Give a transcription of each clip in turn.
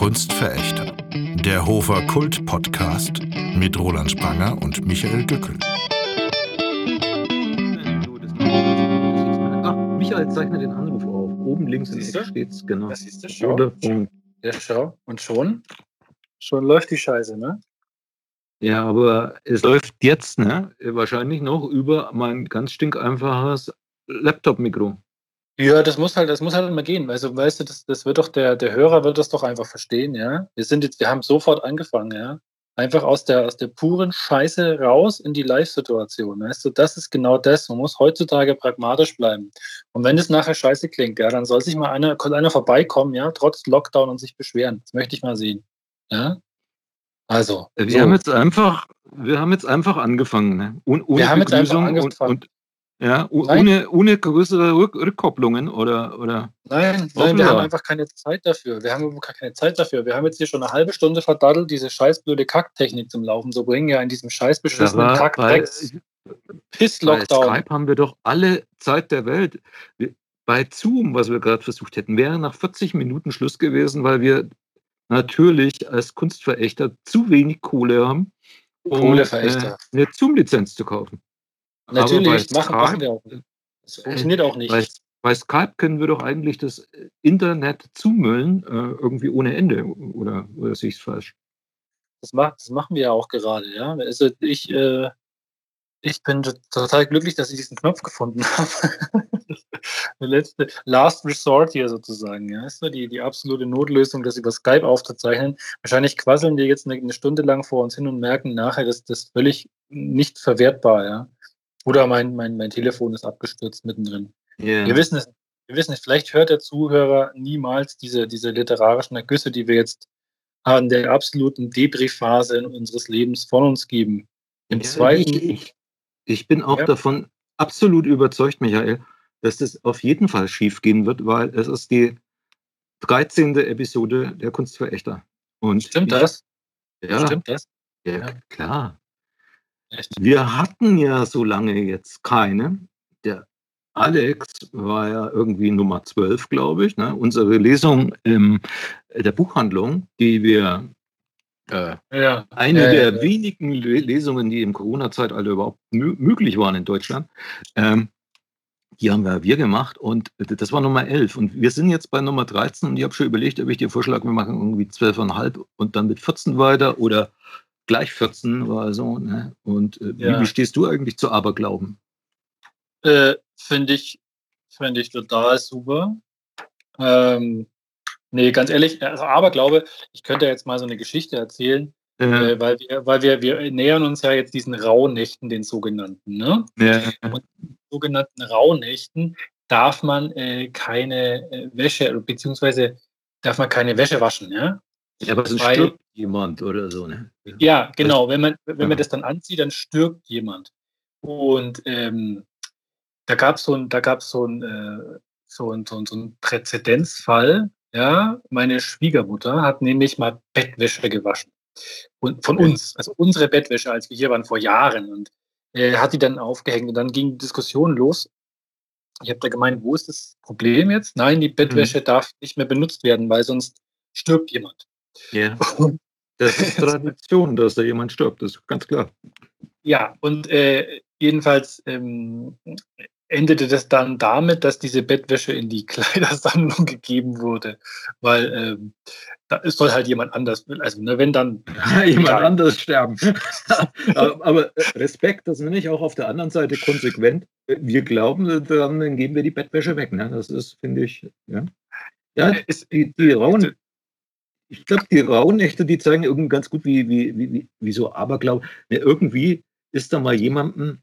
Kunstverächter. Der Hofer Kult Podcast mit Roland Spranger und Michael Gückel. Ach, Michael zeichnet den Anruf auf. Oben links in der steht's, genau. Das ist der. Vodafone. Ja, schau. Und schon? Schon läuft die Scheiße, ne? Ja, aber es läuft jetzt, ne? Wahrscheinlich noch über mein ganz stinkeinfaches Laptop-Mikro. Ja, das muss halt, das muss halt immer gehen. Also, weißt du, das, das wird doch der, der Hörer wird das doch einfach verstehen, ja. Wir sind jetzt, wir haben sofort angefangen, ja. Einfach aus der, aus der puren Scheiße raus in die Live-Situation. Weißt du, das ist genau das. Man muss heutzutage pragmatisch bleiben. Und wenn es nachher scheiße klingt, ja, dann soll sich mal einer, kann einer vorbeikommen, ja, trotz Lockdown und sich beschweren. Das möchte ich mal sehen. Ja. Also. Wir so. haben jetzt einfach, wir haben jetzt einfach angefangen, ne? Und, ohne Wir haben jetzt einfach Begrüßung und, angefangen. und ja, Nein. ohne, ohne größere Rück Rückkopplungen oder, oder Nein, nein, wir haben einfach keine Zeit dafür. Wir haben überhaupt gar keine Zeit dafür. Wir haben jetzt hier schon eine halbe Stunde verdaddelt, diese scheißblöde Kacktechnik zum Laufen zu bringen, ja, in diesem scheiß beschissenen Aber kack bei, drecks bei piss-Lockdown. Skype haben wir doch alle Zeit der Welt. Bei Zoom, was wir gerade versucht hätten, wäre nach 40 Minuten Schluss gewesen, weil wir natürlich als Kunstverächter zu wenig Kohle haben, um Kohleverächter. äh, eine Zoom-Lizenz zu kaufen. Natürlich, machen, machen Skype- wir auch nicht. Das funktioniert auch nicht. Bei, bei Skype können wir doch eigentlich das Internet zumüllen, äh, irgendwie ohne Ende. Oder, oder sehe ich es falsch? Das, macht, das machen wir ja auch gerade, ja. Also ich, äh, ich bin total glücklich, dass ich diesen Knopf gefunden habe. Der letzte Last Resort hier sozusagen, ja. Ist die, die absolute Notlösung, das über Skype aufzuzeichnen. Wahrscheinlich quasseln wir jetzt eine, eine Stunde lang vor uns hin und merken nachher, dass das völlig nicht verwertbar, ja. Oder mein, mein, mein Telefon ist abgestürzt mittendrin. Ja. Wir wissen es, wir wissen es, vielleicht hört der Zuhörer niemals diese, diese literarischen Ergüsse, die wir jetzt an der absoluten Debriefphase in unseres Lebens von uns geben. Im Ja, zweiten, Ich, ich, ich bin auch Ja. davon absolut überzeugt, Michael, dass das auf jeden Fall schief gehen wird, weil es ist die 13. Episode der Kunstverächter. Und stimmt ich, das? Ja, Stimmt das? ja, Ja. klar. Echt? Wir hatten ja so lange jetzt keine. Der Alex war ja irgendwie Nummer 12, glaube ich. Ne? Unsere Lesung in der Buchhandlung, die wir äh, Ja. eine Ja, der ja. wenigen Le- Lesungen, die im Corona-Zeitalter überhaupt mö möglich waren in Deutschland. Ähm, die haben wir, wir gemacht und das war Nummer 11. Und wir sind jetzt bei Nummer 13 und ich habe schon überlegt, ob ich dir vorschlage, wir machen irgendwie 12,5 und dann mit 14 weiter oder gleich 14 oder so. Ne? Und äh, Ja. wie, wie stehst du eigentlich zu Aberglauben? Äh, Finde ich, find ich total super. Ähm, nee, ganz ehrlich, also Aberglaube, ich könnte jetzt mal so eine Geschichte erzählen, Äh, äh, weil, wir, weil wir, wir nähern uns ja jetzt diesen Rauhnächten, den sogenannten, ne? ja, sogenannten Rauhnächten darf man äh, keine äh, Wäsche, beziehungsweise darf man keine Wäsche waschen, ja? Ja, aber sonst stirbt jemand oder so. Ne? Ja, genau. Wenn man, wenn man das dann anzieht, dann stirbt jemand. Und ähm, da gab es so ein, da gab's so ein, äh, so ein, so ein, so ein Präzedenzfall. Ja, meine Schwiegermutter hat nämlich mal Bettwäsche gewaschen. Und von uns, also unsere Bettwäsche, als wir hier waren vor Jahren. Und äh, hat die dann aufgehängt. Und dann ging die Diskussion los. Ich habe da gemeint, wo ist das Problem jetzt? Nein, die Bettwäsche darf nicht mehr benutzt werden, weil sonst stirbt jemand. Ja. Das ist Tradition, dass da jemand stirbt, das ist ganz klar. Ja, und äh, jedenfalls ähm, endete das dann damit, dass diese Bettwäsche in die Kleidersammlung gegeben wurde, weil ähm, da es soll halt jemand anders, also ne, wenn dann, jemand Egal. anders sterben. aber, aber Respekt, das nenne ich auch auf der anderen Seite konsequent. Wir glauben, dann, geben wir die Bettwäsche weg. Ne? Das ist, finde ich, ja. Ja, äh, ist, die, die rauen, ich glaube, die Rauhnächte, die zeigen irgendwie ganz gut, wie, wie, wie, wie- so Aberglaube. Ne, irgendwie ist da mal jemandem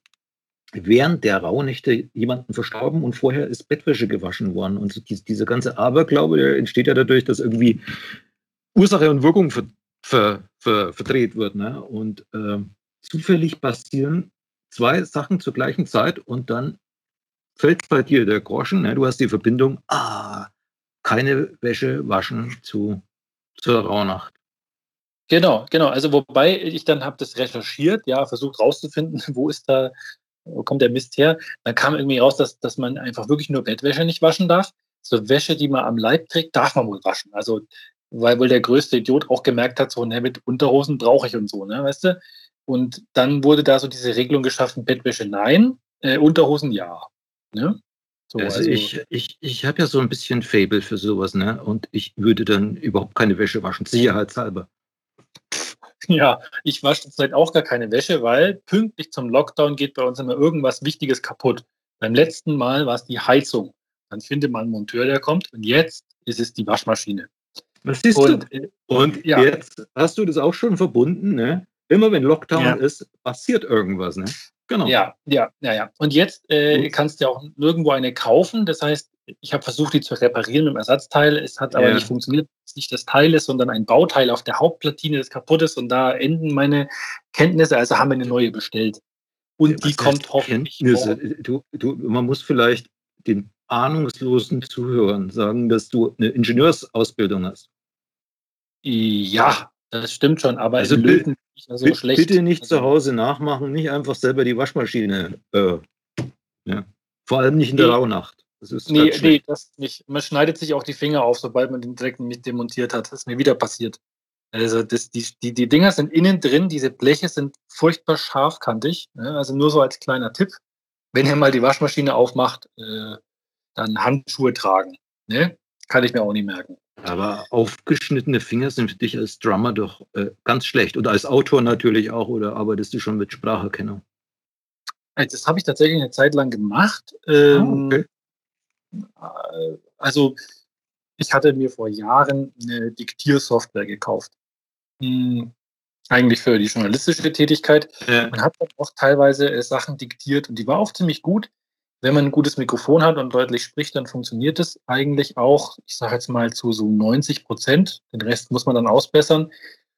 während der Rauhnächte jemanden verstorben und vorher ist Bettwäsche gewaschen worden. Und so dies, dieser ganze Aberglaube, der entsteht ja dadurch, dass irgendwie Ursache und Wirkung ver, ver, ver, verdreht wird. Ne? Und ähm, zufällig passieren zwei Sachen zur gleichen Zeit und dann fällt bei dir der Groschen. Ne? Du hast die Verbindung, ah, keine Wäsche waschen zu, zur Rauhnacht. genau, genau. Also wobei ich dann habe das recherchiert, ja, versucht rauszufinden, wo ist da, wo kommt der Mist her? Dann kam irgendwie raus, dass, dass man einfach wirklich nur Bettwäsche nicht waschen darf. So Wäsche, die man am Leib trägt, darf man wohl waschen. Also weil wohl der größte Idiot auch gemerkt hat, so, ne, mit Unterhosen brauche ich und so, ne, weißt du? Und dann wurde da so diese Regelung geschaffen, Bettwäsche nein, äh, Unterhosen ja. Ne? So, also, also, ich, ich, ich habe ja so ein bisschen Fable für sowas, ne? Und ich würde dann überhaupt keine Wäsche waschen, sicherheitshalber. Ja, ich wasche zurzeit auch gar keine Wäsche, weil pünktlich zum Lockdown geht bei uns immer irgendwas Wichtiges kaputt. Beim letzten Mal war es die Heizung. Dann findet man einen Monteur, der kommt. Und jetzt ist es die Waschmaschine. Was siehst und, du? Äh, und ja. jetzt hast du das auch schon verbunden, ne? Immer wenn Lockdown ja. ist, passiert irgendwas, ne? Genau. Ja, ja, ja, ja. Und jetzt äh, kannst du ja auch nirgendwo eine kaufen. Das heißt, ich habe versucht, die zu reparieren mit dem Ersatzteil. Es hat aber ja. nicht funktioniert. Es nicht das Teil ist, sondern ein Bauteil auf der Hauptplatine, das kaputt ist. Und da enden meine Kenntnisse. Also haben wir eine neue bestellt. Und ja, die kommt hoffentlich. Du, du, man muss vielleicht den ahnungslosen Zuhörern sagen, dass du eine Ingenieursausbildung hast. Ja, das stimmt schon, aber also also bitte, schlecht. Bitte nicht also, zu Hause nachmachen, nicht einfach selber die Waschmaschine. Äh, ja. Vor allem nicht in der nee, Rauhnacht. Das ist nee, nee, das nicht. Man schneidet sich auch die Finger auf, sobald man den direkt nicht demontiert hat. Das ist mir wieder passiert. Also das, die, die, die Dinger sind innen drin, diese Bleche sind furchtbar scharfkantig. Ne? Also nur so als kleiner Tipp, wenn ihr mal die Waschmaschine aufmacht, äh, dann Handschuhe tragen. Ne? Kann ich mir auch nicht merken. Aber aufgeschnittene Finger sind für dich als Drummer doch äh, ganz schlecht. Und als Autor natürlich auch, oder arbeitest du schon mit Spracherkennung? Äh, das habe ich tatsächlich eine Zeit lang gemacht. Ähm, ah, okay. Äh, also ich hatte mir vor Jahren eine Diktiersoftware gekauft. Hm, eigentlich für die journalistische Tätigkeit. Ja. Man hat auch teilweise äh, Sachen diktiert und die war auch ziemlich gut wenn man ein gutes Mikrofon hat und deutlich spricht, dann funktioniert es eigentlich auch, ich sage jetzt mal zu so 90 Prozent. Den Rest muss man dann ausbessern.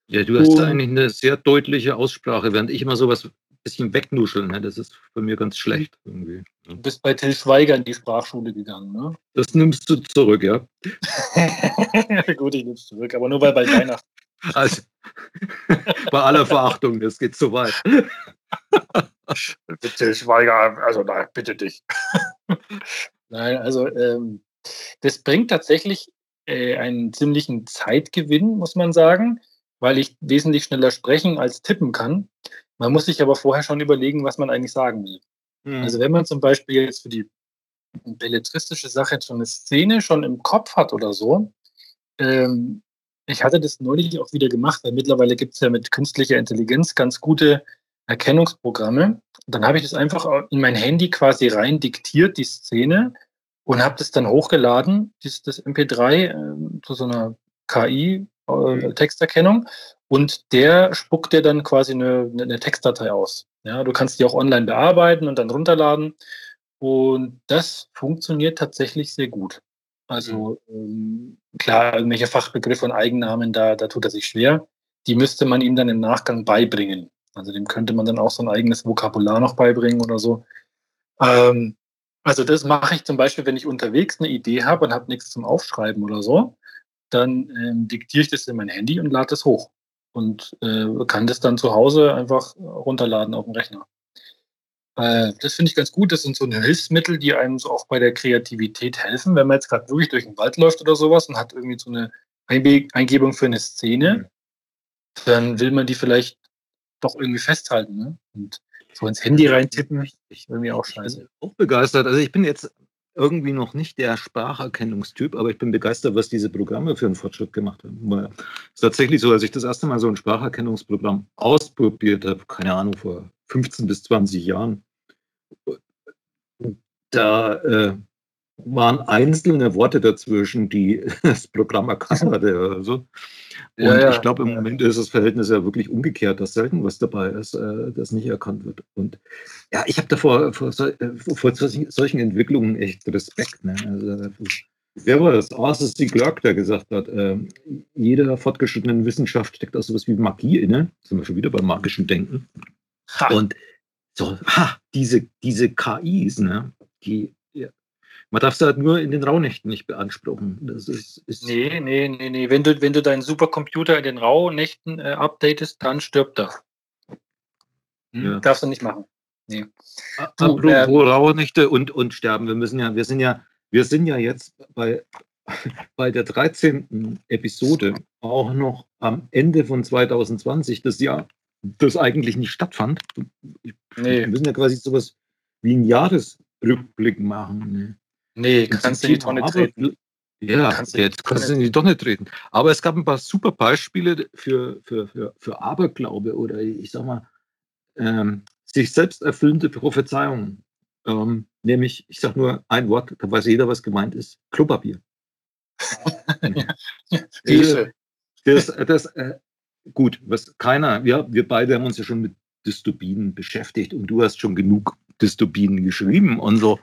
Ja, du hast und, eigentlich eine sehr deutliche Aussprache, während ich immer sowas ein bisschen wegnuschel. Ne? Das ist bei mir ganz schlecht irgendwie. Du bist bei Till Schweiger in die Sprachschule gegangen, ne? Das nimmst du zurück, ja? Gut, ich es zurück, aber nur weil bei Weihnachten. Also, bei aller Verachtung, das geht zu weit. bitte, Schweiger, also nein, bitte dich. nein, also ähm, das bringt tatsächlich äh, einen ziemlichen Zeitgewinn, muss man sagen, weil ich wesentlich schneller sprechen als tippen kann. Man muss sich aber vorher schon überlegen, was man eigentlich sagen will. Mhm. Also wenn man zum Beispiel jetzt für die belletristische Sache schon eine Szene schon im Kopf hat oder so, ähm, ich hatte das neulich auch wieder gemacht, weil mittlerweile gibt es ja mit künstlicher Intelligenz ganz gute Erkennungsprogramme. Dann habe ich das einfach in mein Handy quasi rein diktiert, die Szene, und habe das dann hochgeladen, das, das MP3 äh, zu so einer KI, äh, mhm. Texterkennung. Und der spuckt dir dann quasi eine, eine Textdatei aus. Ja, du kannst die auch online bearbeiten und dann runterladen. Und das funktioniert tatsächlich sehr gut. Also mhm. ähm, klar, irgendwelche Fachbegriffe und Eigennamen, da, da tut er sich schwer. Die müsste man ihm dann im Nachgang beibringen. Also dem könnte man dann auch so ein eigenes Vokabular noch beibringen oder so. Ähm, also das mache ich zum Beispiel, wenn ich unterwegs eine Idee habe und habe nichts zum Aufschreiben oder so, dann ähm, diktiere ich das in mein Handy und lade es hoch und äh, kann das dann zu Hause einfach runterladen auf dem Rechner. Äh, das finde ich ganz gut. Das sind so Hilfsmittel, die einem so auch bei der Kreativität helfen. Wenn man jetzt gerade wirklich durch den Wald läuft oder sowas und hat irgendwie so eine Eingebung für eine Szene, mhm. dann will man die vielleicht doch irgendwie festhalten. Ne? Und so ins Handy reintippen, ich irgendwie auch scheiße. Ich bin auch begeistert. Also ich bin jetzt irgendwie noch nicht der Spracherkennungstyp, aber ich bin begeistert, was diese Programme für einen Fortschritt gemacht haben. Weil es ist tatsächlich so, als ich das erste Mal so ein Spracherkennungsprogramm ausprobiert habe, keine Ahnung, vor 15 bis 20 Jahren, da äh, waren einzelne Worte dazwischen, die das Programm erkannt hatte oder so. Und ja, ja. ich glaube, im Moment ist das Verhältnis ja wirklich umgekehrt, dass selten was dabei ist, äh, das nicht erkannt wird. Und ja, ich habe davor vor, vor, vor, solchen Entwicklungen echt Respekt. Ne? Also, wer war das? Arthur C. Clarke, der gesagt hat, äh, jeder fortgeschrittenen Wissenschaft steckt auch sowas wie Magie inne. Sind wir schon wieder beim magischen Denken. Ha. Und so, ha, diese, diese KIs, ne, die man darf es halt nur in den Rauhnächten nicht beanspruchen. Das ist, ist nee, nee, nee, nee. Wenn du, wenn du deinen Supercomputer in den Rauhnächten äh, updatest, dann stirbt er. Hm? Ja. Darfst du nicht machen. Nee. Du, Apropos äh, Rauhnächte und, und Sterben. Wir müssen ja, wir sind ja, wir sind ja jetzt bei bei der 13. Episode auch noch am Ende von 2020, das Jahr, das eigentlich nicht stattfand. Nee. Wir müssen ja quasi sowas wie einen Jahresrückblick machen. Ne? Nee, kannst du in die Tonne treten. Ja, Kannst du- jetzt kannst du in die Tonne treten. Aber es gab ein paar super Beispiele für, für, für, für Aberglaube oder ich sag mal, ähm, sich selbst erfüllende Prophezeiungen. Ähm, nämlich, ich sag nur ein Wort, da weiß jeder, was gemeint ist: Klopapier. Hefe. Das, das, äh, gut, was keiner, ja, wir beide haben uns ja schon mit Dystopien beschäftigt und du hast schon genug Dystopien geschrieben und so.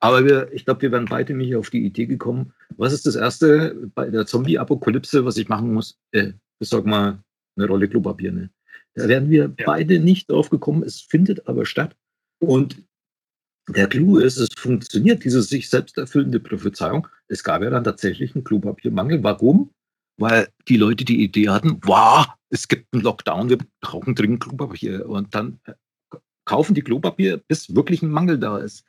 Aber wir, ich glaube, wir wären beide nicht auf die Idee gekommen. Was ist das Erste bei der Zombie-Apokalypse, was ich machen muss? Äh, ich sag mal, eine Rolle Klopapier. Ne? Da wären wir Ja. beide nicht drauf gekommen. Es findet aber statt. Und der Clou ist, es funktioniert, diese sich selbst erfüllende Prophezeiung. Es gab ja dann tatsächlich einen Klopapiermangel. Warum? Weil die Leute die Idee hatten, wow, es gibt einen Lockdown, wir brauchen dringend Klopapier. Und dann kaufen die Klopapier, bis wirklich ein Mangel da ist.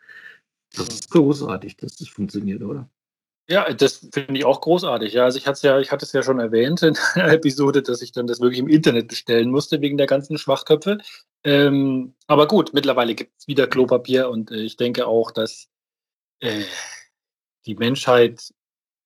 Das ist großartig, dass das funktioniert, oder? Ja, das finde ich auch großartig. Ja, also ich hatte es ja, ich hatte es ja schon erwähnt in einer Episode, dass ich dann das wirklich im Internet bestellen musste wegen der ganzen Schwachköpfe. Ähm, aber gut, mittlerweile gibt es wieder Klopapier und äh, ich denke auch, dass äh, die Menschheit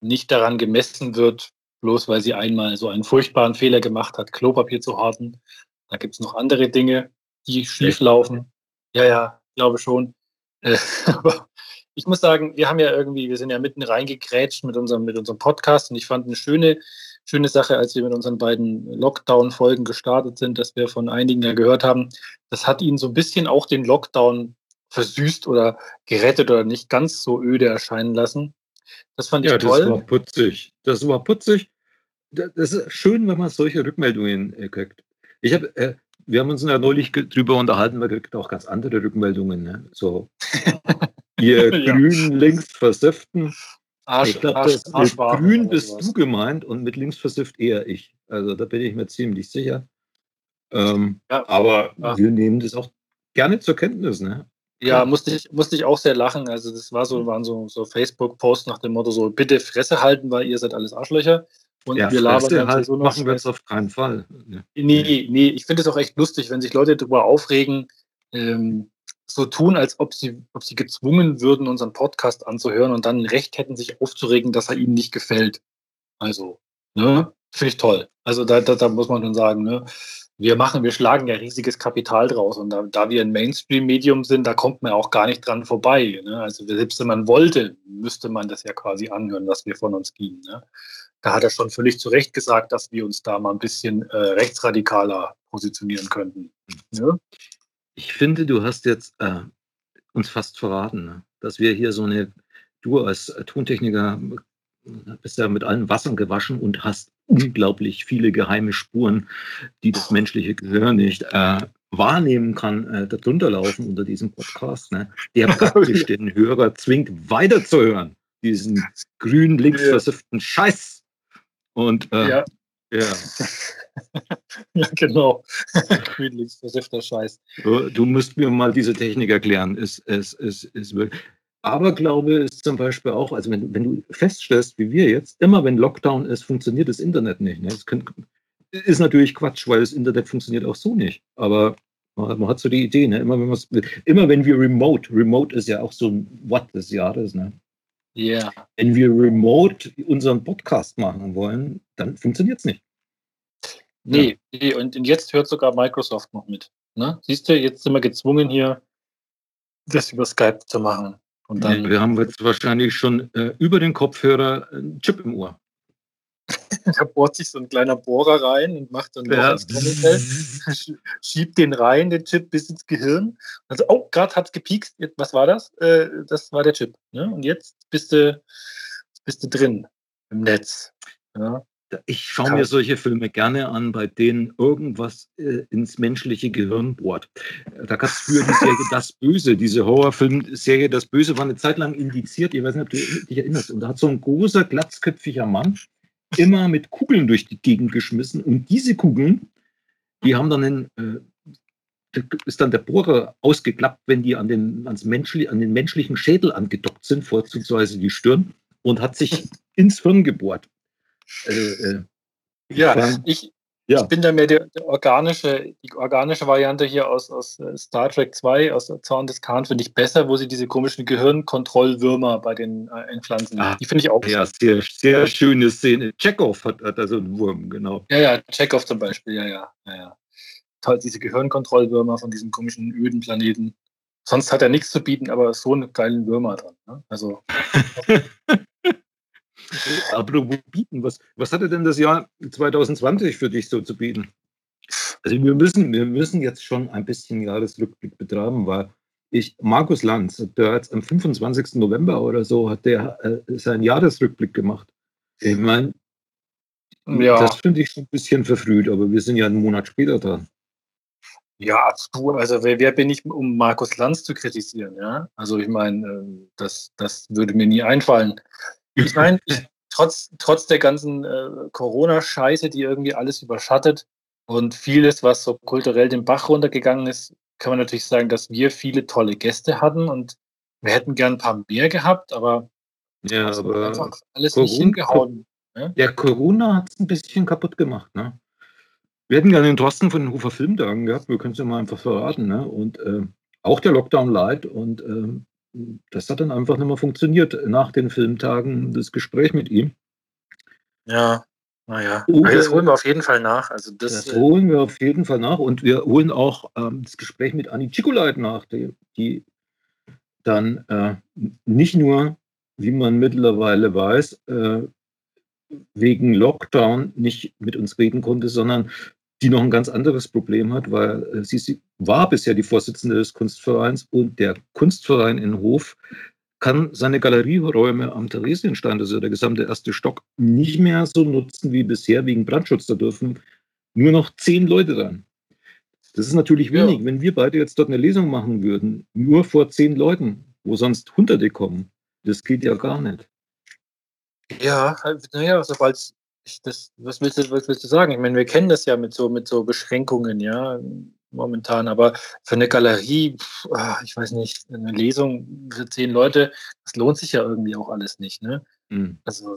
nicht daran gemessen wird, bloß weil sie einmal so einen furchtbaren Fehler gemacht hat, Klopapier zu horten. Da gibt es noch andere Dinge, die schief laufen. Ja, ja, glaube schon. Äh, aber ich muss sagen, wir haben ja irgendwie, wir sind ja mitten reingekrätscht mit unserem, mit unserem Podcast und ich fand eine schöne, schöne Sache, als wir mit unseren beiden Lockdown-Folgen gestartet sind, dass wir von einigen ja gehört haben, das hat ihnen so ein bisschen auch den Lockdown versüßt oder gerettet oder nicht ganz so öde erscheinen lassen. Das fand ich Ja, toll. das war putzig. Das war putzig. Da- Das ist schön, wenn man solche Rückmeldungen äh, kriegt. Ich habe, äh, wir haben uns ja neulich drüber unterhalten, man kriegt auch ganz andere Rückmeldungen. Ne? So, ihr Ja. grün links versüften. Arsch, ich glaube, Arsch, mit grün bist du gemeint und mit links versifft eher ich. Also da bin ich mir ziemlich sicher. Ähm, Ja. aber Ja. wir nehmen das auch gerne zur Kenntnis. Ne? Ja, musste ich, musste ich auch sehr lachen. Also das war so, waren so, so Facebook-Posts nach dem Motto so, bitte Fresse halten, weil ihr seid alles Arschlöcher. Und Ja, wir labern dann halt, so noch machen wir es auf keinen Fall. Ne? Nee, nee, ich finde es auch echt lustig, wenn sich Leute darüber aufregen, ähm, so tun, als ob sie, ob sie gezwungen würden, unseren Podcast anzuhören und dann Recht hätten, sich aufzuregen, dass er ihnen nicht gefällt. Also, ne, finde ich toll. Also da, da, da muss man schon sagen, ne, wir machen, wir schlagen ja riesiges Kapital draus und da, da wir ein Mainstream-Medium sind, da kommt man auch gar nicht dran vorbei. Ne? Also selbst wenn man wollte, müsste man das ja quasi anhören, was wir von uns geben. Ne? Da hat er schon völlig zu Recht gesagt, dass wir uns da mal ein bisschen äh, rechtsradikaler positionieren könnten. Ne? Ich finde, du hast jetzt äh, uns fast verraten, ne? dass wir hier so eine, du als Tontechniker äh, bist ja mit allen Wassern gewaschen und hast unglaublich viele geheime Spuren, die das menschliche Gehirn nicht äh, wahrnehmen kann, äh, darunter laufen unter diesem Podcast, ne? der praktisch den Hörer zwingt, weiterzuhören, diesen grün links Ja. versifften Scheiß. Und äh, Ja. ja. ja, genau. Grünlinks versiffter Scheiß. Du, du musst mir mal diese Technik erklären. Es, es, es, es wirklich. Aberglaube ist zum Beispiel auch, also wenn, wenn du feststellst, wie wir jetzt, immer wenn Lockdown ist, funktioniert das Internet nicht. Ne? Das kann, ist natürlich Quatsch, weil das Internet funktioniert auch so nicht. Aber man, man hat so die Idee, ne? immer, wenn immer wenn wir remote, remote ist ja auch so ein Wort des Jahres, ne? Ja. wenn wir remote unseren Podcast machen wollen, dann funktioniert es nicht. Nee, nee, und, jetzt hört sogar Microsoft noch mit. Ne? Siehst du, jetzt sind wir gezwungen, hier das über Skype zu machen. Und dann wir haben jetzt wahrscheinlich schon äh, über den Kopfhörer einen Chip im Ohr. da bohrt sich so ein kleiner Bohrer rein und macht dann Ja. ins Trommelfell, sch- schiebt den rein, den Chip bis ins Gehirn. Also, oh, gerade hat's gepiekst. Jetzt, was war das? Äh, das war der Chip. Ne? Und jetzt bist du, bist du drin im Netz. Ja? Ich schaue mir solche Filme gerne an, bei denen irgendwas äh, ins menschliche Gehirn bohrt. Da gab es früher die Serie Das Böse, diese Horrorfilmserie Das Böse war eine Zeit lang indiziert, ich weiß nicht, ob du dich erinnerst. Und da hat so ein großer, glatzköpfiger Mann immer mit Kugeln durch die Gegend geschmissen. Und diese Kugeln, die haben dann einen, äh, da ist dann der Bohrer ausgeklappt, wenn die an den, ans menschli an den menschlichen Schädel angedockt sind, vorzugsweise die Stirn, und hat sich ins Hirn gebohrt. Also, äh, ja, ich, ja. Ich bin da mehr der, der, organische, die organische Variante hier aus, aus äh, Star Trek 2, aus Zorn des Khan, finde ich besser, wo sie diese komischen Gehirnkontrollwürmer bei den äh, Entpflanzen. Ah, die finde ich auch. Ja, sehr, sehr schöne Szene. Chekhov hat, hat also einen Wurm, genau. Ja, ja, Chekhov zum Beispiel, ja, ja. ja, ja. Toll, diese Gehirnkontrollwürmer von diesem komischen öden Planeten. Sonst hat er nichts zu bieten, aber so einen geilen Würmer dran. Ne? Also. Apropos bieten, was, was hatte denn das Jahr 2020 für dich so zu bieten? Also wir müssen, wir müssen jetzt schon ein bisschen Jahresrückblick betreiben, weil ich, Markus Lanz, der hat am 25. November oder so, hat der äh, seinen Jahresrückblick gemacht. Ich meine, ja. das finde ich schon ein bisschen verfrüht, aber wir sind ja einen Monat später dran. Ja, du, also wer, wer, bin ich, um Markus Lanz zu kritisieren, ja? Also ich meine, äh, das, das würde mir nie einfallen. Ich meine, trotz, trotz der ganzen äh, Corona-Scheiße, die irgendwie alles überschattet und vieles, was so kulturell den Bach runtergegangen ist, kann man natürlich sagen, dass wir viele tolle Gäste hatten und wir hätten gern ein paar mehr gehabt, aber, ja, aber einfach alles Corona, nicht hingehauen. Ne? Ja, Corona hat es ein bisschen kaputt gemacht. Ne? Wir hätten gerne den Drosten von den Hofer Filmtagen gehabt, wir können es ja mal einfach verraten. Ne? Und äh, auch der Lockdown Light und äh, das hat dann einfach nicht mehr funktioniert nach den Filmtagen, das Gespräch mit ihm. Ja, naja. Aber das holen wir auf jeden Fall nach. Also das, das holen wir auf jeden Fall nach und wir holen auch ähm, das Gespräch mit Anni Chikolait nach, die, die dann äh, nicht nur, wie man mittlerweile weiß, äh, wegen Lockdown nicht mit uns reden konnte, sondern die noch ein ganz anderes Problem hat, weil äh, sie, sie war bisher die Vorsitzende des Kunstvereins und der Kunstverein in Hof kann seine Galerieräume am Theresienstein, also der gesamte erste Stock, nicht mehr so nutzen wie bisher wegen Brandschutz. Da dürfen nur noch zehn Leute rein. Das ist natürlich wenig. Ja. Wenn wir beide jetzt dort eine Lesung machen würden, nur vor zehn Leuten, wo sonst Hunderte kommen, das geht ja gar nicht. Ja, naja, sobald es das, was willst du, was willst du sagen? Ich meine, wir kennen das ja mit so, mit so Beschränkungen, ja, momentan, aber für eine Galerie, ah, ich weiß nicht, eine Lesung für zehn Leute, das lohnt sich ja irgendwie auch alles nicht, ne? Mhm. Also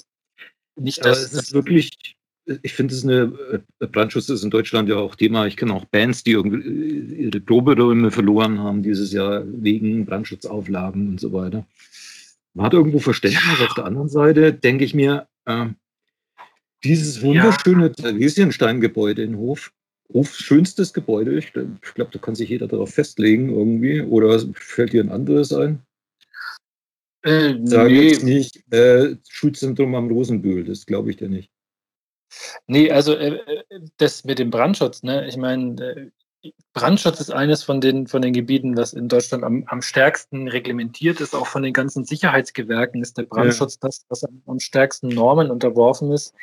nicht, dass. es ist wirklich, ich finde, es eine äh, Brandschutz ist in Deutschland ja auch Thema. Ich kenne auch Bands, die irgendwie äh, ihre Proberäume verloren haben dieses Jahr wegen Brandschutzauflagen und so weiter. Man hat irgendwo Verständnis. Ja. Auf der anderen Seite denke ich mir, äh, dieses wunderschöne ja. Theresienstein-Gebäude in Hof, Hofs schönstes Gebäude. Ich, ich glaube, da kann sich jeder darauf festlegen irgendwie. Oder fällt dir ein anderes ein? Äh, Sag nee. jetzt nicht äh, Schulzentrum am Rosenbühl, das glaube ich dir nicht. Nee, also äh, äh, das mit dem Brandschutz, ne? Ich meine, äh, Brandschutz ist eines von den, von den Gebieten, was in Deutschland am, am stärksten reglementiert ist. Auch von den ganzen Sicherheitsgewerken ist der Brandschutz ja. das, was am, am, stärksten Normen unterworfen ist,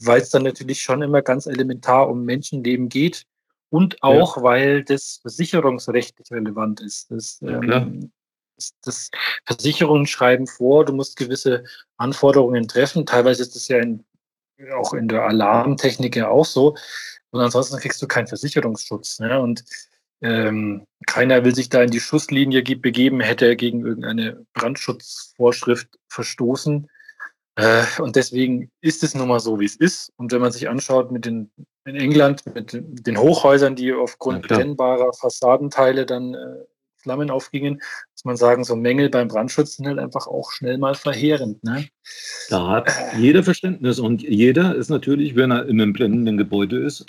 weil es dann natürlich schon immer ganz elementar um Menschenleben geht und auch, ja. weil das versicherungsrechtlich relevant ist. Das, ähm, das, das Versicherungen schreiben vor, du musst gewisse Anforderungen treffen. Teilweise ist es ja in, auch in der Alarmtechnik ja auch so und ansonsten kriegst du keinen Versicherungsschutz. Ne? Und ähm, keiner will sich da in die Schusslinie begeben, hätte er gegen irgendeine Brandschutzvorschrift verstoßen. Äh, und deswegen ist es nun mal so, wie es ist. Und wenn man sich anschaut mit den in England mit den Hochhäusern, die aufgrund ja, brennbarer Fassadenteile dann äh, Flammen aufgingen, muss man sagen, so Mängel beim Brandschutz sind halt einfach auch schnell mal verheerend. Ne? Da hat jeder Verständnis und jeder ist natürlich, wenn er in einem brennenden Gebäude ist,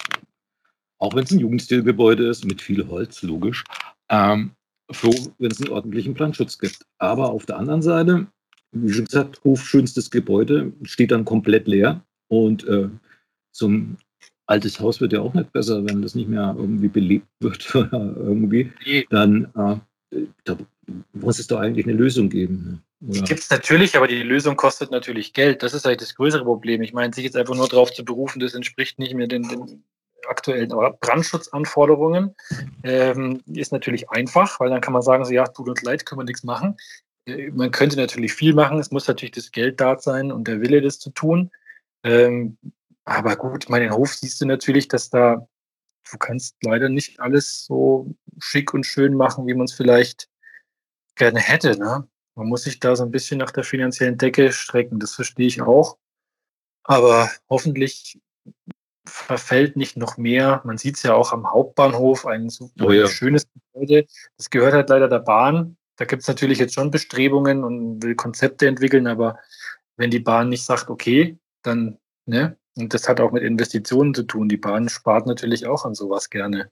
auch wenn es ein Jugendstilgebäude ist, mit viel Holz, logisch, ähm, froh, wenn es einen ordentlichen Brandschutz gibt. Aber auf der anderen Seite, wie schon gesagt, hofschönstes Gebäude steht dann komplett leer und äh, zum altes Haus wird ja auch nicht besser, wenn das nicht mehr irgendwie belebt wird irgendwie. Dann äh, da muss es doch eigentlich eine Lösung geben. Ne? Die gibt es natürlich, aber die Lösung kostet natürlich Geld. Das ist eigentlich das größere Problem. Ich meine, sich jetzt einfach nur darauf zu berufen, das entspricht nicht mehr den, den aktuellen Brandschutzanforderungen, ähm, ist natürlich einfach, weil dann kann man sagen, so, ja, tut uns leid, können wir nichts machen. Man könnte natürlich viel machen, es muss natürlich das Geld da sein und der Wille, das zu tun. Ähm, aber gut, meinen Hof siehst du natürlich, dass da, du kannst leider nicht alles so schick und schön machen, wie man es vielleicht gerne hätte. Ne? Man muss sich da so ein bisschen nach der finanziellen Decke strecken, das verstehe ich auch. Aber hoffentlich verfällt nicht noch mehr. Man sieht es ja auch am Hauptbahnhof, ein so Oh ja. schönes Gebäude. Das gehört halt leider der Bahn. Da gibt es natürlich jetzt schon Bestrebungen und will Konzepte entwickeln, aber wenn die Bahn nicht sagt, okay, dann, ne? Und das hat auch mit Investitionen zu tun. Die Bahn spart natürlich auch an sowas gerne.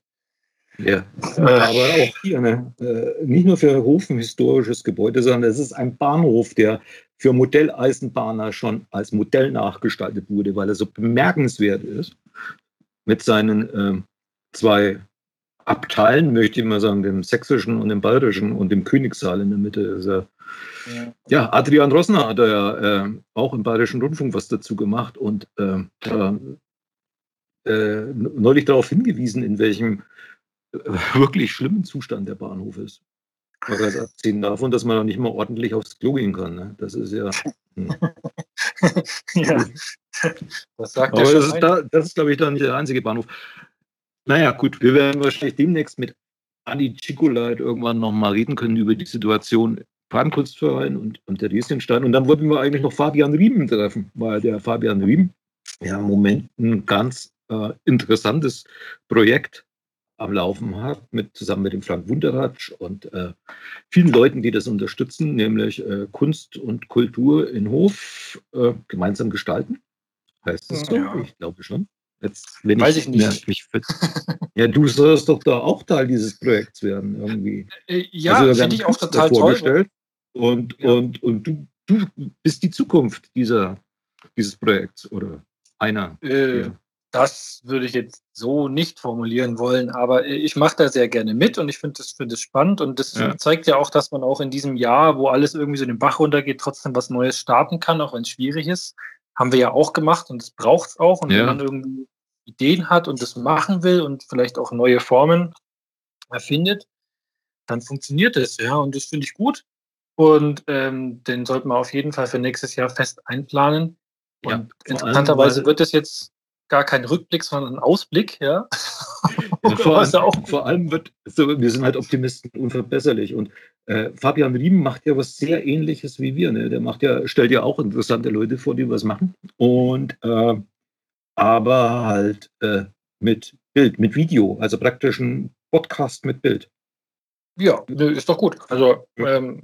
Ja. Äh, Aber auch hier, ne, äh, nicht nur für Hof ein historisches Gebäude, sondern es ist ein Bahnhof, der für Modelleisenbahner schon als Modell nachgestaltet wurde, weil er so bemerkenswert ist. Mit seinen ähm, zwei Abteilen, möchte ich mal sagen, dem sächsischen und dem bayerischen und dem Königssaal in der Mitte. Ist er, ja. ja, Adrian Rossner hat da ja äh, auch im Bayerischen Rundfunk was dazu gemacht und äh, äh, neulich darauf hingewiesen, in welchem äh, wirklich schlimmen Zustand der Bahnhof ist. Man ganz abziehen davon, dass man noch nicht mal ordentlich aufs Klo gehen kann. Ne? Das ist ja. Hm. ja. Das sagt Aber das ist, da, das ist, glaube ich, dann nicht der einzige Bahnhof. Naja, gut, wir werden wahrscheinlich demnächst mit Andi Cicolait irgendwann nochmal reden können über die Situation Bahnkunstverein und, und der Riesenstein. Und dann wollten wir eigentlich noch Fabian Riemen treffen, weil der Fabian Riemen ja im Moment ein ganz äh, interessantes Projekt am Laufen hat, mit, zusammen mit dem Frank Wunderratsch und äh, vielen Leuten, die das unterstützen, nämlich äh, Kunst und Kultur in Hof äh, gemeinsam gestalten. Heißt das so? Ja. Ich glaube schon. Jetzt, wenn Weiß ich nicht. Ja, mich ver- ja, du sollst doch da auch Teil dieses Projekts werden, irgendwie. Äh, Ja, Also, finde ich auch total toll. Und, Ja. und, und du, du bist die Zukunft dieser, dieses Projekts oder einer. Äh, Ja. Das würde ich jetzt so nicht formulieren wollen, aber äh, ich mache da sehr gerne mit und ich finde das, finde das spannend und das Ja. zeigt ja auch, dass man auch in diesem Jahr, wo alles irgendwie so den Bach runtergeht, trotzdem was Neues starten kann, auch wenn es schwierig ist. Haben wir ja auch gemacht und das braucht es auch. Und Ja. wenn man irgendwie Ideen hat und das machen will und vielleicht auch neue Formen erfindet, dann funktioniert es, ja, und das finde ich gut. Und ähm, den sollten wir auf jeden Fall für nächstes Jahr fest einplanen. Und Ja, interessanterweise wird es jetzt gar kein Rückblick, sondern ein Ausblick, ja. Ja, vor, allem, vor allem wird, so, wir sind halt Optimisten unverbesserlich. Und äh, Fabian Riemen macht ja was sehr ähnliches wie wir. Ne? Der macht ja, stellt ja auch interessante Leute vor, die was machen. Und äh, aber halt äh, mit Bild, mit Video, also praktisch ein Podcast mit Bild. Ja, nö, ist doch gut. Also ähm,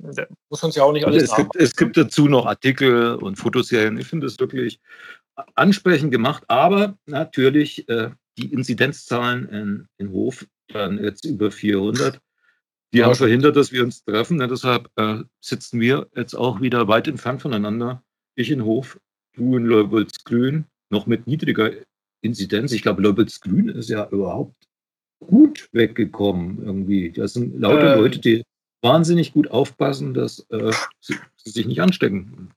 muss uns ja auch nicht alles es, gibt, es gibt dazu noch Artikel und Fotoserien. Ich finde es wirklich ansprechend gemacht, aber natürlich äh, die Inzidenzzahlen in, in Hof, dann jetzt über 400, die Ja, haben verhindert, dass wir uns treffen. Ne? Deshalb äh, sitzen wir jetzt auch wieder weit entfernt voneinander. Ich in Hof, du in Leubelsgrün, noch mit niedriger Inzidenz. Ich glaube, Leubelsgrün ist ja überhaupt gut weggekommen irgendwie. Das sind lauter Ähm. Leute, die wahnsinnig gut aufpassen, dass äh, sie, sie sich nicht anstecken.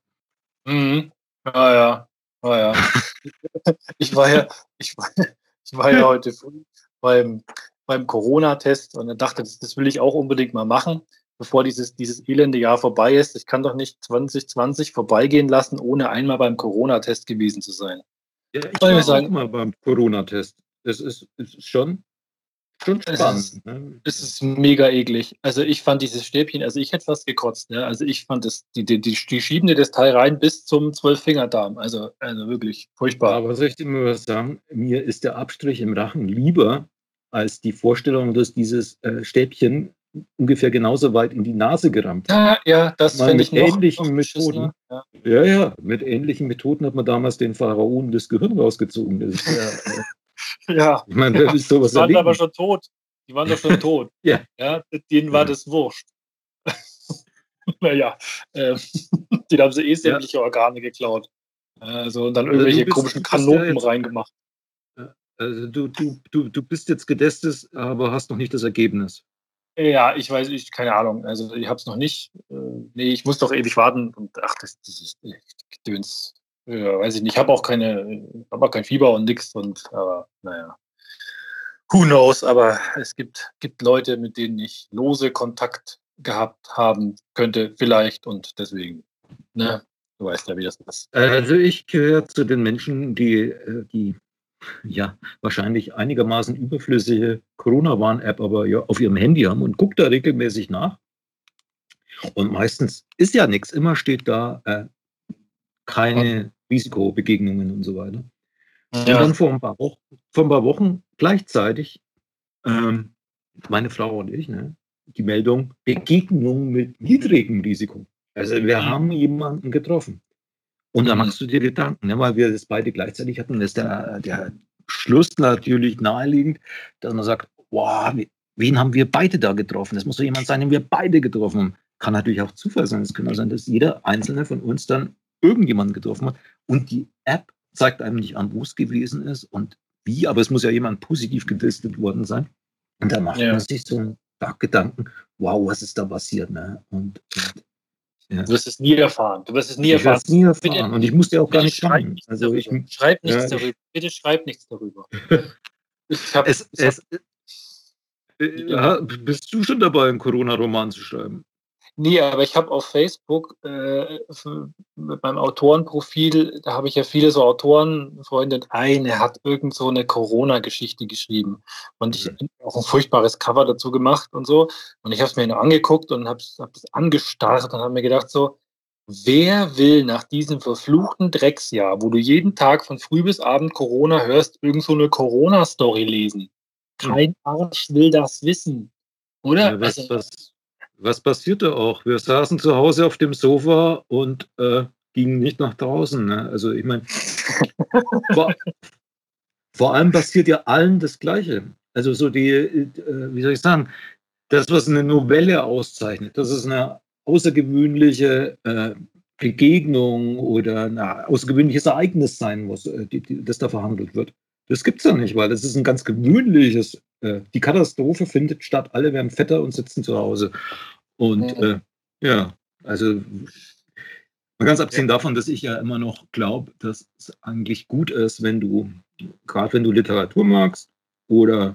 Mhm. Ja, ja. Ja, ja. ich war ja, ich war, ich war ja heute früh beim, beim Corona-Test und dachte, das, das will ich auch unbedingt mal machen, bevor dieses, dieses elende Jahr vorbei ist. Ich kann doch nicht 2020 vorbeigehen lassen, ohne einmal beim Corona-Test gewesen zu sein. Ja, ich war sagen- auch mal beim Corona-Test. Das ist, ist schon, schon Es spannend. ist- ne? Es ist mega eklig. Also ich fand dieses Stäbchen, also ich hätte fast gekotzt. Ne? Also ich fand das, die, die, die, die schieben dir das Teil rein bis zum Zwölffingerdarm. Also, also wirklich furchtbar. Aber soll ich dir mal was sagen? Mir ist der Abstrich im Rachen lieber als die Vorstellung, dass dieses äh, Stäbchen ungefähr genauso weit in die Nase gerammt. Ja, ja, das finde mit ich ähnlichen noch Methoden. Ja. Ja, ja, mit ähnlichen Methoden hat man damals den Pharaonen das Gehirn rausgezogen. Das ja, äh, ja, ich meine, wer will sowas die waren aber erleben? schon tot. Die waren doch schon tot. Ja. ja. Denen war Ja. das wurscht. naja, äh, den haben sie eh sämtliche Organe geklaut. Also und dann Also irgendwelche bist- komischen ja Kanopen reingemacht. Also du, du, du, du bist jetzt gedestet, aber hast noch nicht das Ergebnis. Ja, ich weiß, ich, keine Ahnung. Also ich habe es noch nicht. Äh, nee, ich muss doch ewig warten und ach, das, das ist äh, Gedöns. Ja, weiß ich nicht. Ich habe auch keine, habe auch kein Fieber und nix und aber naja. Who knows, aber es gibt, gibt Leute, mit denen ich lose Kontakt gehabt haben könnte, vielleicht, und deswegen, ne, du weißt ja, wie das ist. Also ich gehöre zu den Menschen, die, äh, die ja wahrscheinlich einigermaßen überflüssige Corona-Warn-App aber ja auf ihrem Handy haben und guckt da regelmäßig nach. Und meistens ist ja nichts. Immer steht da, äh, keine Risikobegegnungen und so weiter. Ja. Und dann vor ein paar Wochen, vor ein paar Wochen gleichzeitig ähm, meine Frau und ich, ne, die Meldung Begegnung mit niedrigem Risiko. Also wir Mhm. haben jemanden getroffen. Und da Mhm. machst du dir Gedanken, ne, weil wir das beide gleichzeitig hatten, ist der, der Schluss natürlich naheliegend, dass man sagt, wow, wen haben wir beide da getroffen? Das muss doch jemand sein, den wir beide getroffen haben. Kann natürlich auch Zufall sein. Es kann auch sein, dass jeder einzelne von uns dann irgendjemanden getroffen hat. Und die App zeigt einem nicht an, wo es gewesen ist und wie, aber es muss ja jemand positiv getestet worden sein. Und da macht Ja. man sich so einen Tag Gedanken, wow, was ist da passiert? Ne? Und, und ja. Du wirst es nie erfahren. Du wirst es nie ich erfahren. nie erfahren. Bitte- und ich musste auch gar nicht schreib schreiben. nichts Also ich, schreib nichts ja, darüber. Bitte schreib nichts darüber. Ich hab, es, ich hab, es, äh, ja, bist du schon dabei, einen Corona-Roman zu schreiben? Nee, aber ich habe auf Facebook äh, mit meinem Autorenprofil, da habe ich ja viele so Autorenfreunde. und Eine hat irgend so eine Corona-Geschichte geschrieben. Und ich Mhm. habe auch ein furchtbares Cover dazu gemacht und so. Und ich habe es mir nur angeguckt und habe hab das angestarrt und habe mir gedacht so, Wer will nach diesem verfluchten Drecksjahr, wo du jeden Tag von früh bis abend Corona hörst, irgend so eine Corona-Story lesen? Kein Arsch will das wissen. Oder? Ja, was, Also, was, was passierte auch? Wir saßen zu Hause auf dem Sofa und äh, gingen nicht nach draußen. Ne? Also ich meine, vor, vor allem passiert ja allen das Gleiche. Also so die, äh, wie soll ich sagen, das, was eine Novelle auszeichnet, das ist eine außergewöhnliche äh, Begegnung oder ein außergewöhnliches Ereignis sein muss, äh, die, die, das da verhandelt wird. Das gibt es ja nicht, weil das ist ein ganz gewöhnliches. Äh, die Katastrophe findet statt, alle werden fetter und sitzen zu Hause. Und Mhm. äh, ja, also mal ganz abgesehen davon, dass ich ja immer noch glaube, dass es eigentlich gut ist, wenn du, gerade wenn du Literatur magst oder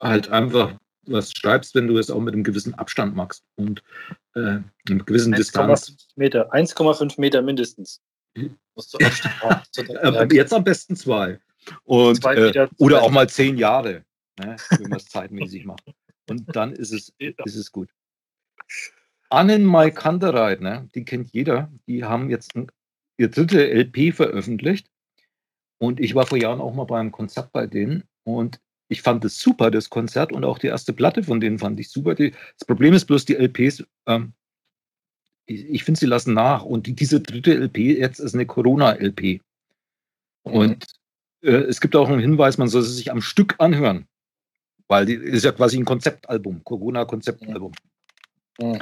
halt einfach was schreibst, wenn du es auch mit einem gewissen Abstand machst und äh, einer gewissen Distanz. 1,5 Meter, 1,5 Meter mindestens. Mhm. So, Äh, jetzt am besten zwei. Und, Zwei äh, oder auch mal zehn Jahre, ne, wenn man es zeitmäßig macht. Und dann ist es, ist es gut. Annen Mai Kantereit, ne, die kennt jeder. Die haben jetzt ein, ihr dritte LP veröffentlicht. Und ich war vor Jahren auch mal bei einem Konzert bei denen. Und ich fand es super, das Konzert. Und auch die erste Platte von denen fand ich super. Die, das Problem ist bloß, die LPs, ähm, ich, ich finde, sie lassen nach. Und die, diese dritte LP jetzt ist eine Corona-LP. Und äh, es gibt auch einen Hinweis, man soll sie sich am Stück anhören. Weil die ist ja quasi ein Konzeptalbum, Corona-Konzeptalbum. Mhm.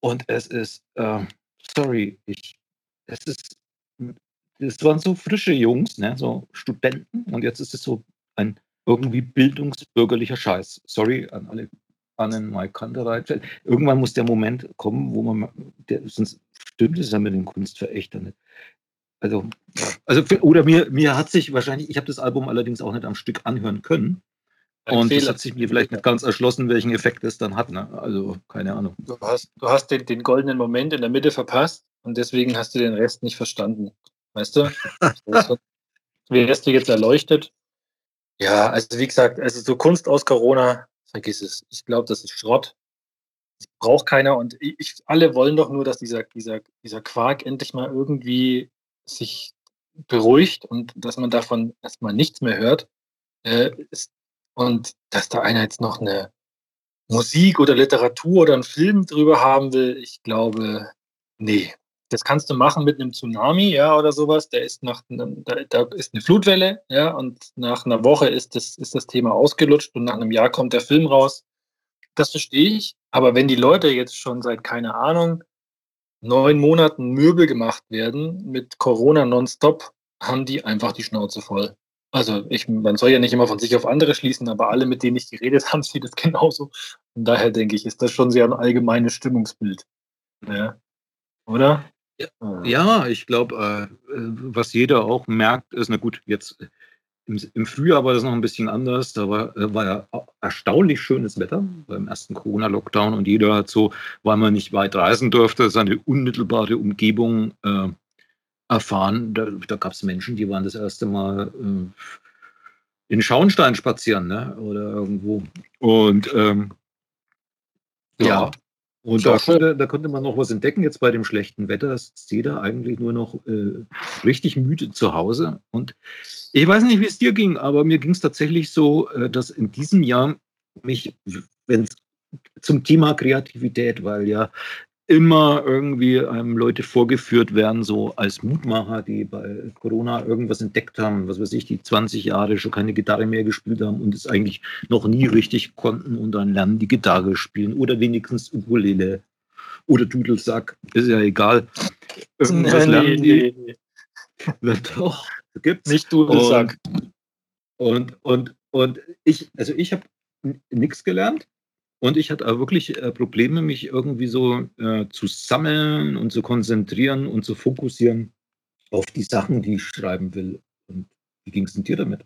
Und es ist, äh, sorry, ich, es ist, es waren so frische Jungs, ne, so Studenten, und jetzt ist es so ein irgendwie bildungsbürgerlicher Scheiß. Sorry an alle an Mike Kantereit. Irgendwann muss der Moment kommen, wo man, der, sonst stimmt es ja mit den Kunstverächtern nicht. Also, also für, oder mir, mir hat sich wahrscheinlich, ich habe das Album allerdings auch nicht am Stück anhören können. Und Fehler. das hat sich mir vielleicht nicht ganz erschlossen, welchen Effekt es dann hat. Ne? Also, keine Ahnung. Du hast, du hast den, den goldenen Moment in der Mitte verpasst und deswegen hast du den Rest nicht verstanden. Weißt du? So, wärst du jetzt erleuchtet? Ja, also wie gesagt, also so Kunst aus Corona, vergiss es. Ich glaube, das ist Schrott. Das braucht keiner und ich, ich, alle wollen doch nur, dass dieser, dieser, dieser Quark endlich mal irgendwie sich beruhigt und dass man davon erstmal nichts mehr hört. Äh, ist, und dass da einer jetzt noch eine Musik oder Literatur oder einen Film drüber haben will, ich glaube, nee. Das kannst du machen mit einem Tsunami, ja, oder sowas. Der ist nach, da, da ist eine Flutwelle, ja, und nach einer Woche ist das, ist das Thema ausgelutscht und nach einem Jahr kommt der Film raus. Das verstehe ich. Aber wenn die Leute jetzt schon seit, keine Ahnung, neun Monaten Möbel gemacht werden mit Corona nonstop, haben die einfach die Schnauze voll. Also ich, man soll ja nicht immer von sich auf andere schließen, aber alle, mit denen ich geredet habe, sieht es genauso. Von daher denke ich, ist das schon sehr ein allgemeines Stimmungsbild. Ja. Oder? Ja, ja ich glaube, äh, was jeder auch merkt, ist, na gut, jetzt im, im, Frühjahr war das noch ein bisschen anders. Da war, war ja erstaunlich schönes Wetter beim ersten Corona-Lockdown und jeder hat so, weil man nicht weit reisen durfte, seine unmittelbare Umgebung äh, erfahren. Da, da gab es Menschen, die waren das erste Mal äh, in Schauenstein spazieren ne? oder irgendwo. Und ähm, ja. ja. Und da konnte, da konnte, man noch was entdecken. Jetzt bei dem schlechten Wetter ist jeder eigentlich nur noch äh, richtig müde zu Hause. Und ich weiß nicht, wie es dir ging, aber mir ging es tatsächlich so, äh, dass in diesem Jahr mich, wenn es zum Thema Kreativität, weil ja immer irgendwie ähm, Leute vorgeführt werden, so als Mutmacher, die bei Corona irgendwas entdeckt haben, was weiß ich, die 20 Jahre schon keine Gitarre mehr gespielt haben und es eigentlich noch nie richtig konnten und dann lernen die Gitarre spielen oder wenigstens Ukulele oder Dudelsack, ist ja egal. Irgendwas nee, lernen die. Nee, nee. Doch, gibt's. Nicht Dudelsack. Und, und, und, und ich, also ich habe nichts gelernt und ich hatte auch wirklich äh, Probleme, mich irgendwie so äh, zu sammeln und zu konzentrieren und zu fokussieren auf die Sachen, die ich schreiben will. Und wie ging es denn dir damit?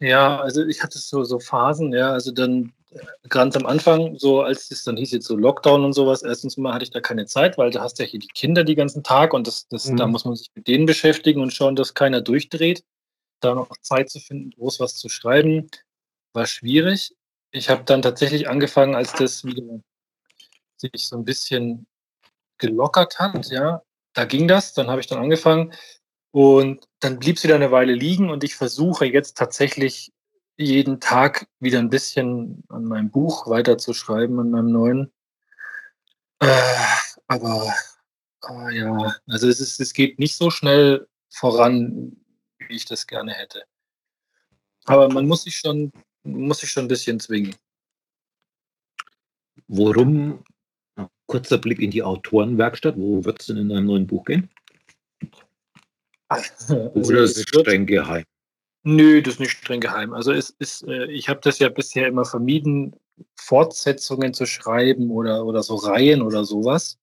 ja, also ich hatte so, so Phasen, ja, also dann äh, ganz am Anfang, so als es dann hieß jetzt so Lockdown und sowas, erstens mal hatte ich da keine Zeit, weil du hast ja hier die Kinder den ganzen Tag und das, das, mhm. da muss man sich mit denen beschäftigen und schauen, dass keiner durchdreht. Da noch Zeit zu finden, groß was zu schreiben, war schwierig ich habe dann tatsächlich angefangen, als das wieder sich so ein bisschen gelockert hat, ja, da ging das, dann habe ich dann angefangen und dann blieb es wieder eine Weile liegen und ich versuche jetzt tatsächlich jeden Tag wieder ein bisschen an meinem Buch weiterzuschreiben, an meinem neuen. Äh, aber äh, ja, also es, ist, es geht nicht so schnell voran, wie ich das gerne hätte. Aber man muss sich schon muss ich schon ein bisschen zwingen. Worum? Kurzer Blick in die Autorenwerkstatt. Wo wird es denn in deinem neuen Buch gehen? Also Oder ist es streng geheim? Nö, das ist nicht streng geheim. Also es ist, äh, ich habe das ja bisher immer vermieden, Fortsetzungen zu schreiben oder, oder so Reihen oder sowas.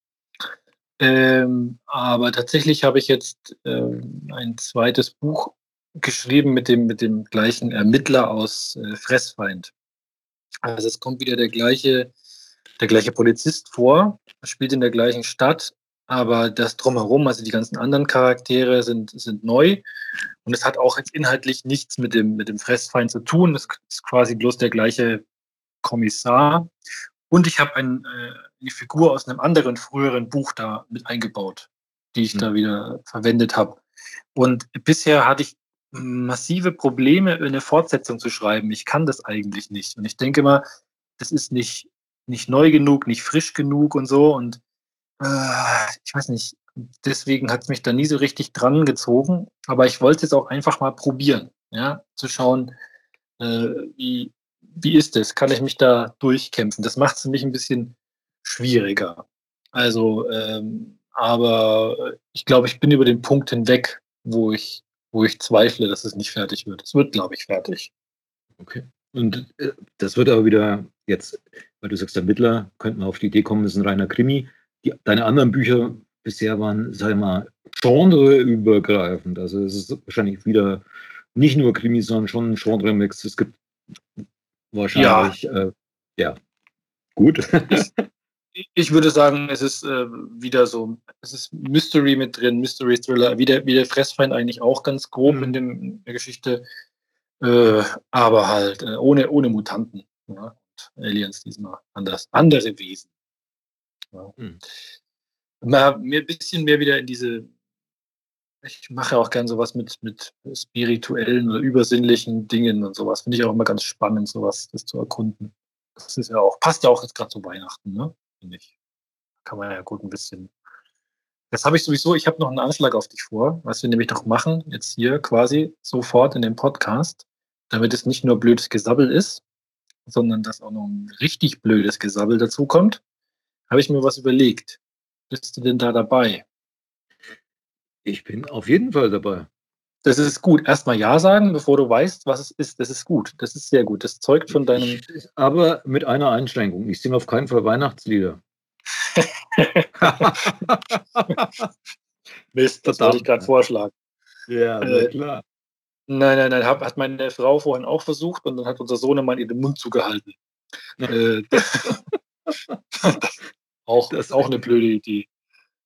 Ähm, aber tatsächlich habe ich jetzt ähm, ein zweites Buch geschrieben mit dem, mit dem gleichen Ermittler aus äh, Fressfeind. Also es kommt wieder der gleiche, der gleiche Polizist vor, spielt in der gleichen Stadt, aber das drumherum, also die ganzen anderen Charaktere sind, sind neu. Und es hat auch jetzt inhaltlich nichts mit dem, mit dem Fressfeind zu tun. Es ist quasi bloß der gleiche Kommissar. Und ich habe ein, äh, eine Figur aus einem anderen früheren Buch da mit eingebaut, die ich mhm. da wieder verwendet habe. Und bisher hatte ich massive Probleme, eine Fortsetzung zu schreiben. Ich kann das eigentlich nicht. Und ich denke mal, das ist nicht, nicht neu genug, nicht frisch genug und so. Und äh, ich weiß nicht, deswegen hat es mich da nie so richtig dran gezogen. Aber ich wollte es auch einfach mal probieren, ja, zu schauen, äh, wie, wie ist es? Kann ich mich da durchkämpfen? Das macht es für mich ein bisschen schwieriger. Also, ähm, aber ich glaube, ich bin über den Punkt hinweg, wo ich wo ich zweifle, dass es nicht fertig wird. Es wird, glaube ich, fertig. Okay. Und äh, das wird aber wieder jetzt, weil du sagst, Ermittler, könnten wir auf die Idee kommen, das ist ein reiner Krimi. Die, deine anderen Bücher bisher waren, sag ich mal, genreübergreifend. Also es ist wahrscheinlich wieder nicht nur Krimi, sondern schon ein Genre-Mix. Es gibt wahrscheinlich, ja, äh, ja. gut. ich würde sagen, es ist äh, wieder so, es ist Mystery mit drin, Mystery Thriller, wie der, wie der Fressfeind eigentlich auch ganz grob mhm. in, dem, in der Geschichte, äh, aber halt äh, ohne, ohne Mutanten. Ja? Aliens diesmal anders, andere Wesen. Ja. Mhm. Mal, mir ein bisschen mehr wieder in diese, ich mache auch gern sowas mit, mit spirituellen oder übersinnlichen Dingen und sowas. Finde ich auch immer ganz spannend, sowas das zu erkunden. Das ist ja auch, passt ja auch jetzt gerade zu Weihnachten, ne? Finde ich. Kann man ja gut ein bisschen. Das habe ich sowieso, ich habe noch einen Anschlag auf dich vor, was wir nämlich noch machen, jetzt hier quasi sofort in dem Podcast, damit es nicht nur blödes Gesabbel ist, sondern dass auch noch ein richtig blödes Gesabbel dazukommt, habe ich mir was überlegt. Bist du denn da dabei? Ich bin auf jeden Fall dabei. Das ist gut. Erstmal Ja sagen, bevor du weißt, was es ist. Das ist gut. Das ist sehr gut. Das zeugt von deinem. Aber mit einer Einschränkung. Ich singe auf keinen Fall Weihnachtslieder. Mist, das wollte ich gerade vorschlagen. Ja, äh, klar. Nein, nein, nein. Hat, hat meine Frau vorhin auch versucht und dann hat unser Sohn mal ihren Mund zugehalten. äh, auch, das ist auch eine blöde Idee.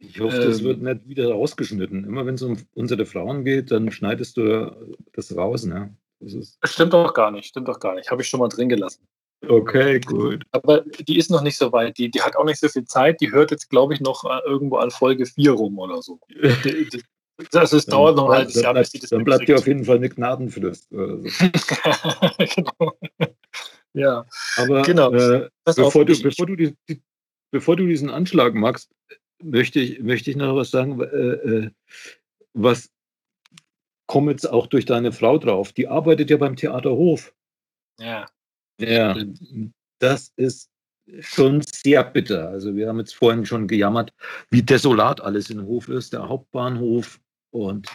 Ich hoffe, das wird ähm. nicht wieder rausgeschnitten. Immer wenn es um unsere Frauen geht, dann schneidest du das raus. Ne? Das stimmt doch gar nicht, stimmt doch gar nicht. Habe ich schon mal drin gelassen. Okay, gut. Aber die ist noch nicht so weit. Die, die hat auch nicht so viel Zeit. Die hört jetzt, glaube ich, noch äh, irgendwo an Folge 4 rum oder so. Also es dauert noch ein halbes Jahr, bis die das Dann bleibt dir auf jeden Fall eine Gnadenfrist. So. genau. Ja, aber genau. Äh, bevor, du, bevor, du die, die, bevor du diesen Anschlag machst, möchte ich, möchte ich noch was sagen, äh, äh was kommt jetzt auch durch deine Frau drauf. Die arbeitet ja beim Theaterhof. Ja. Ja, das ist schon sehr bitter. Also wir haben jetzt vorhin schon gejammert, wie desolat alles in Hof ist, der Hauptbahnhof und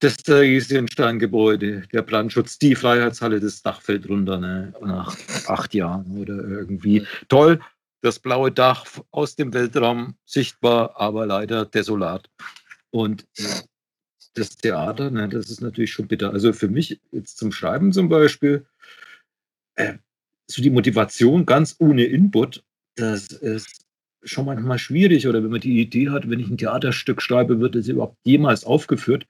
das Theresienstein-Gebäude, der Brandschutz, die Freiheitshalle, das Dach fällt runter ne? nach acht Jahren oder irgendwie. Toll, das blaue Dach aus dem Weltraum sichtbar, aber leider desolat. Und das Theater, ne, das ist natürlich schon bitter. Also für mich jetzt zum Schreiben zum Beispiel, äh, so die Motivation ganz ohne Input, das ist schon manchmal schwierig. Oder wenn man die Idee hat, wenn ich ein Theaterstück schreibe, wird es überhaupt jemals aufgeführt.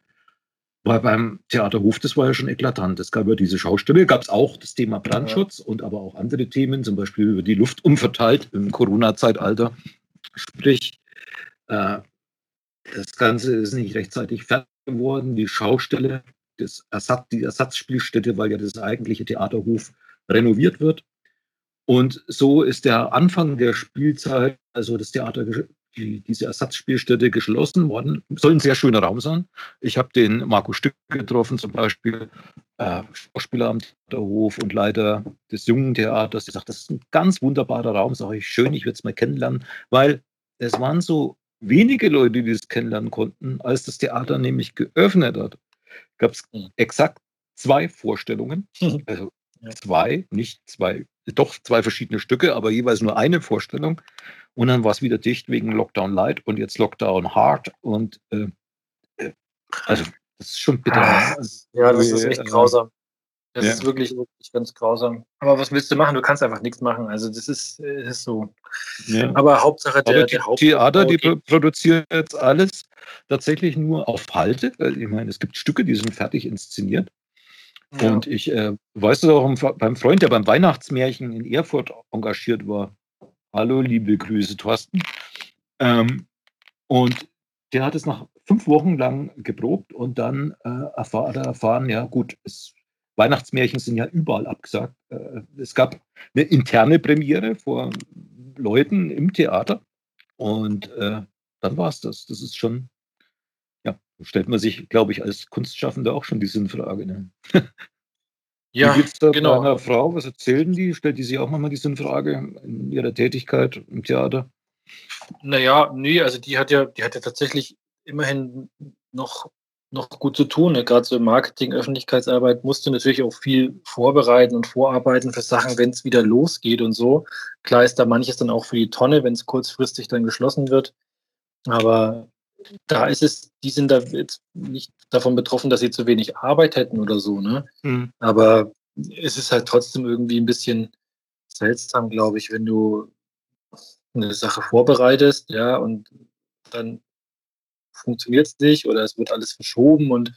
Weil beim Theaterhof, das war ja schon eklatant. Es gab ja diese Schaustelle, gab es auch das Thema Brandschutz ja. und aber auch andere Themen, zum Beispiel über die Luft umverteilt im Corona-Zeitalter. Sprich, äh, das Ganze ist nicht rechtzeitig fertig geworden. Die Schaustelle, das Ersatz, die Ersatzspielstätte, weil ja das eigentliche Theaterhof renoviert wird. Und so ist der Anfang der Spielzeit, also das Theater, die, diese Ersatzspielstätte geschlossen worden. Soll ein sehr schöner Raum sein. Ich habe den Marco Stück getroffen, zum Beispiel äh, Schauspieler am Theaterhof und Leiter des Jungen Theaters. Der sagt, das ist ein ganz wunderbarer Raum. Sage ich, schön, ich würde es mal kennenlernen, weil es waren so wenige Leute, die es kennenlernen konnten, als das Theater nämlich geöffnet hat. Gab es hm. exakt zwei Vorstellungen, also zwei, nicht zwei, doch zwei verschiedene Stücke, aber jeweils nur eine Vorstellung. Und dann war es wieder dicht wegen Lockdown Light und jetzt Lockdown Hard. Und äh, äh also das ist schon bitter. Ah, ja, das ist echt äh, grausam. Das ja. ist wirklich, wirklich ganz grausam. Aber was willst du machen? Du kannst einfach nichts machen. Also das ist, äh, ist so. Ja. Aber Hauptsache der, Aber die, der Theater, die produzieren jetzt alles tatsächlich nur auf Halte. Ich meine, es gibt Stücke, die sind fertig inszeniert. Ja. Und ich äh, weiß das auch beim Freund, der beim Weihnachtsmärchen in Erfurt engagiert war. Hallo, liebe Grüße, Thorsten. Ähm, und der hat es nach fünf Wochen lang geprobt und dann äh, erfahr, erfahren, ja gut, es Weihnachtsmärchen sind ja überall abgesagt. Äh, es gab eine interne Premiere vor Leuten im Theater und äh, dann war es das. Das ist schon, ja, stellt man sich, glaube ich, als Kunstschaffender auch schon die Sinnfrage. Ne? Ja, Wie geht's da genau. einer Frau? Was erzählen die? Stellt die sich auch manchmal die Sinnfrage in ihrer Tätigkeit im Theater? Naja, nee, also die hat ja, die hat ja tatsächlich immerhin noch noch gut zu tun. Ne? Gerade so im Marketing, Öffentlichkeitsarbeit musst du natürlich auch viel vorbereiten und vorarbeiten für Sachen, wenn es wieder losgeht und so. Klar ist da manches dann auch für die Tonne, wenn es kurzfristig dann geschlossen wird. Aber da ist es, die sind da jetzt nicht davon betroffen, dass sie zu wenig Arbeit hätten oder so, ne? Mhm. Aber es ist halt trotzdem irgendwie ein bisschen seltsam, glaube ich, wenn du eine Sache vorbereitest, ja, und dann funktioniert es nicht oder es wird alles verschoben und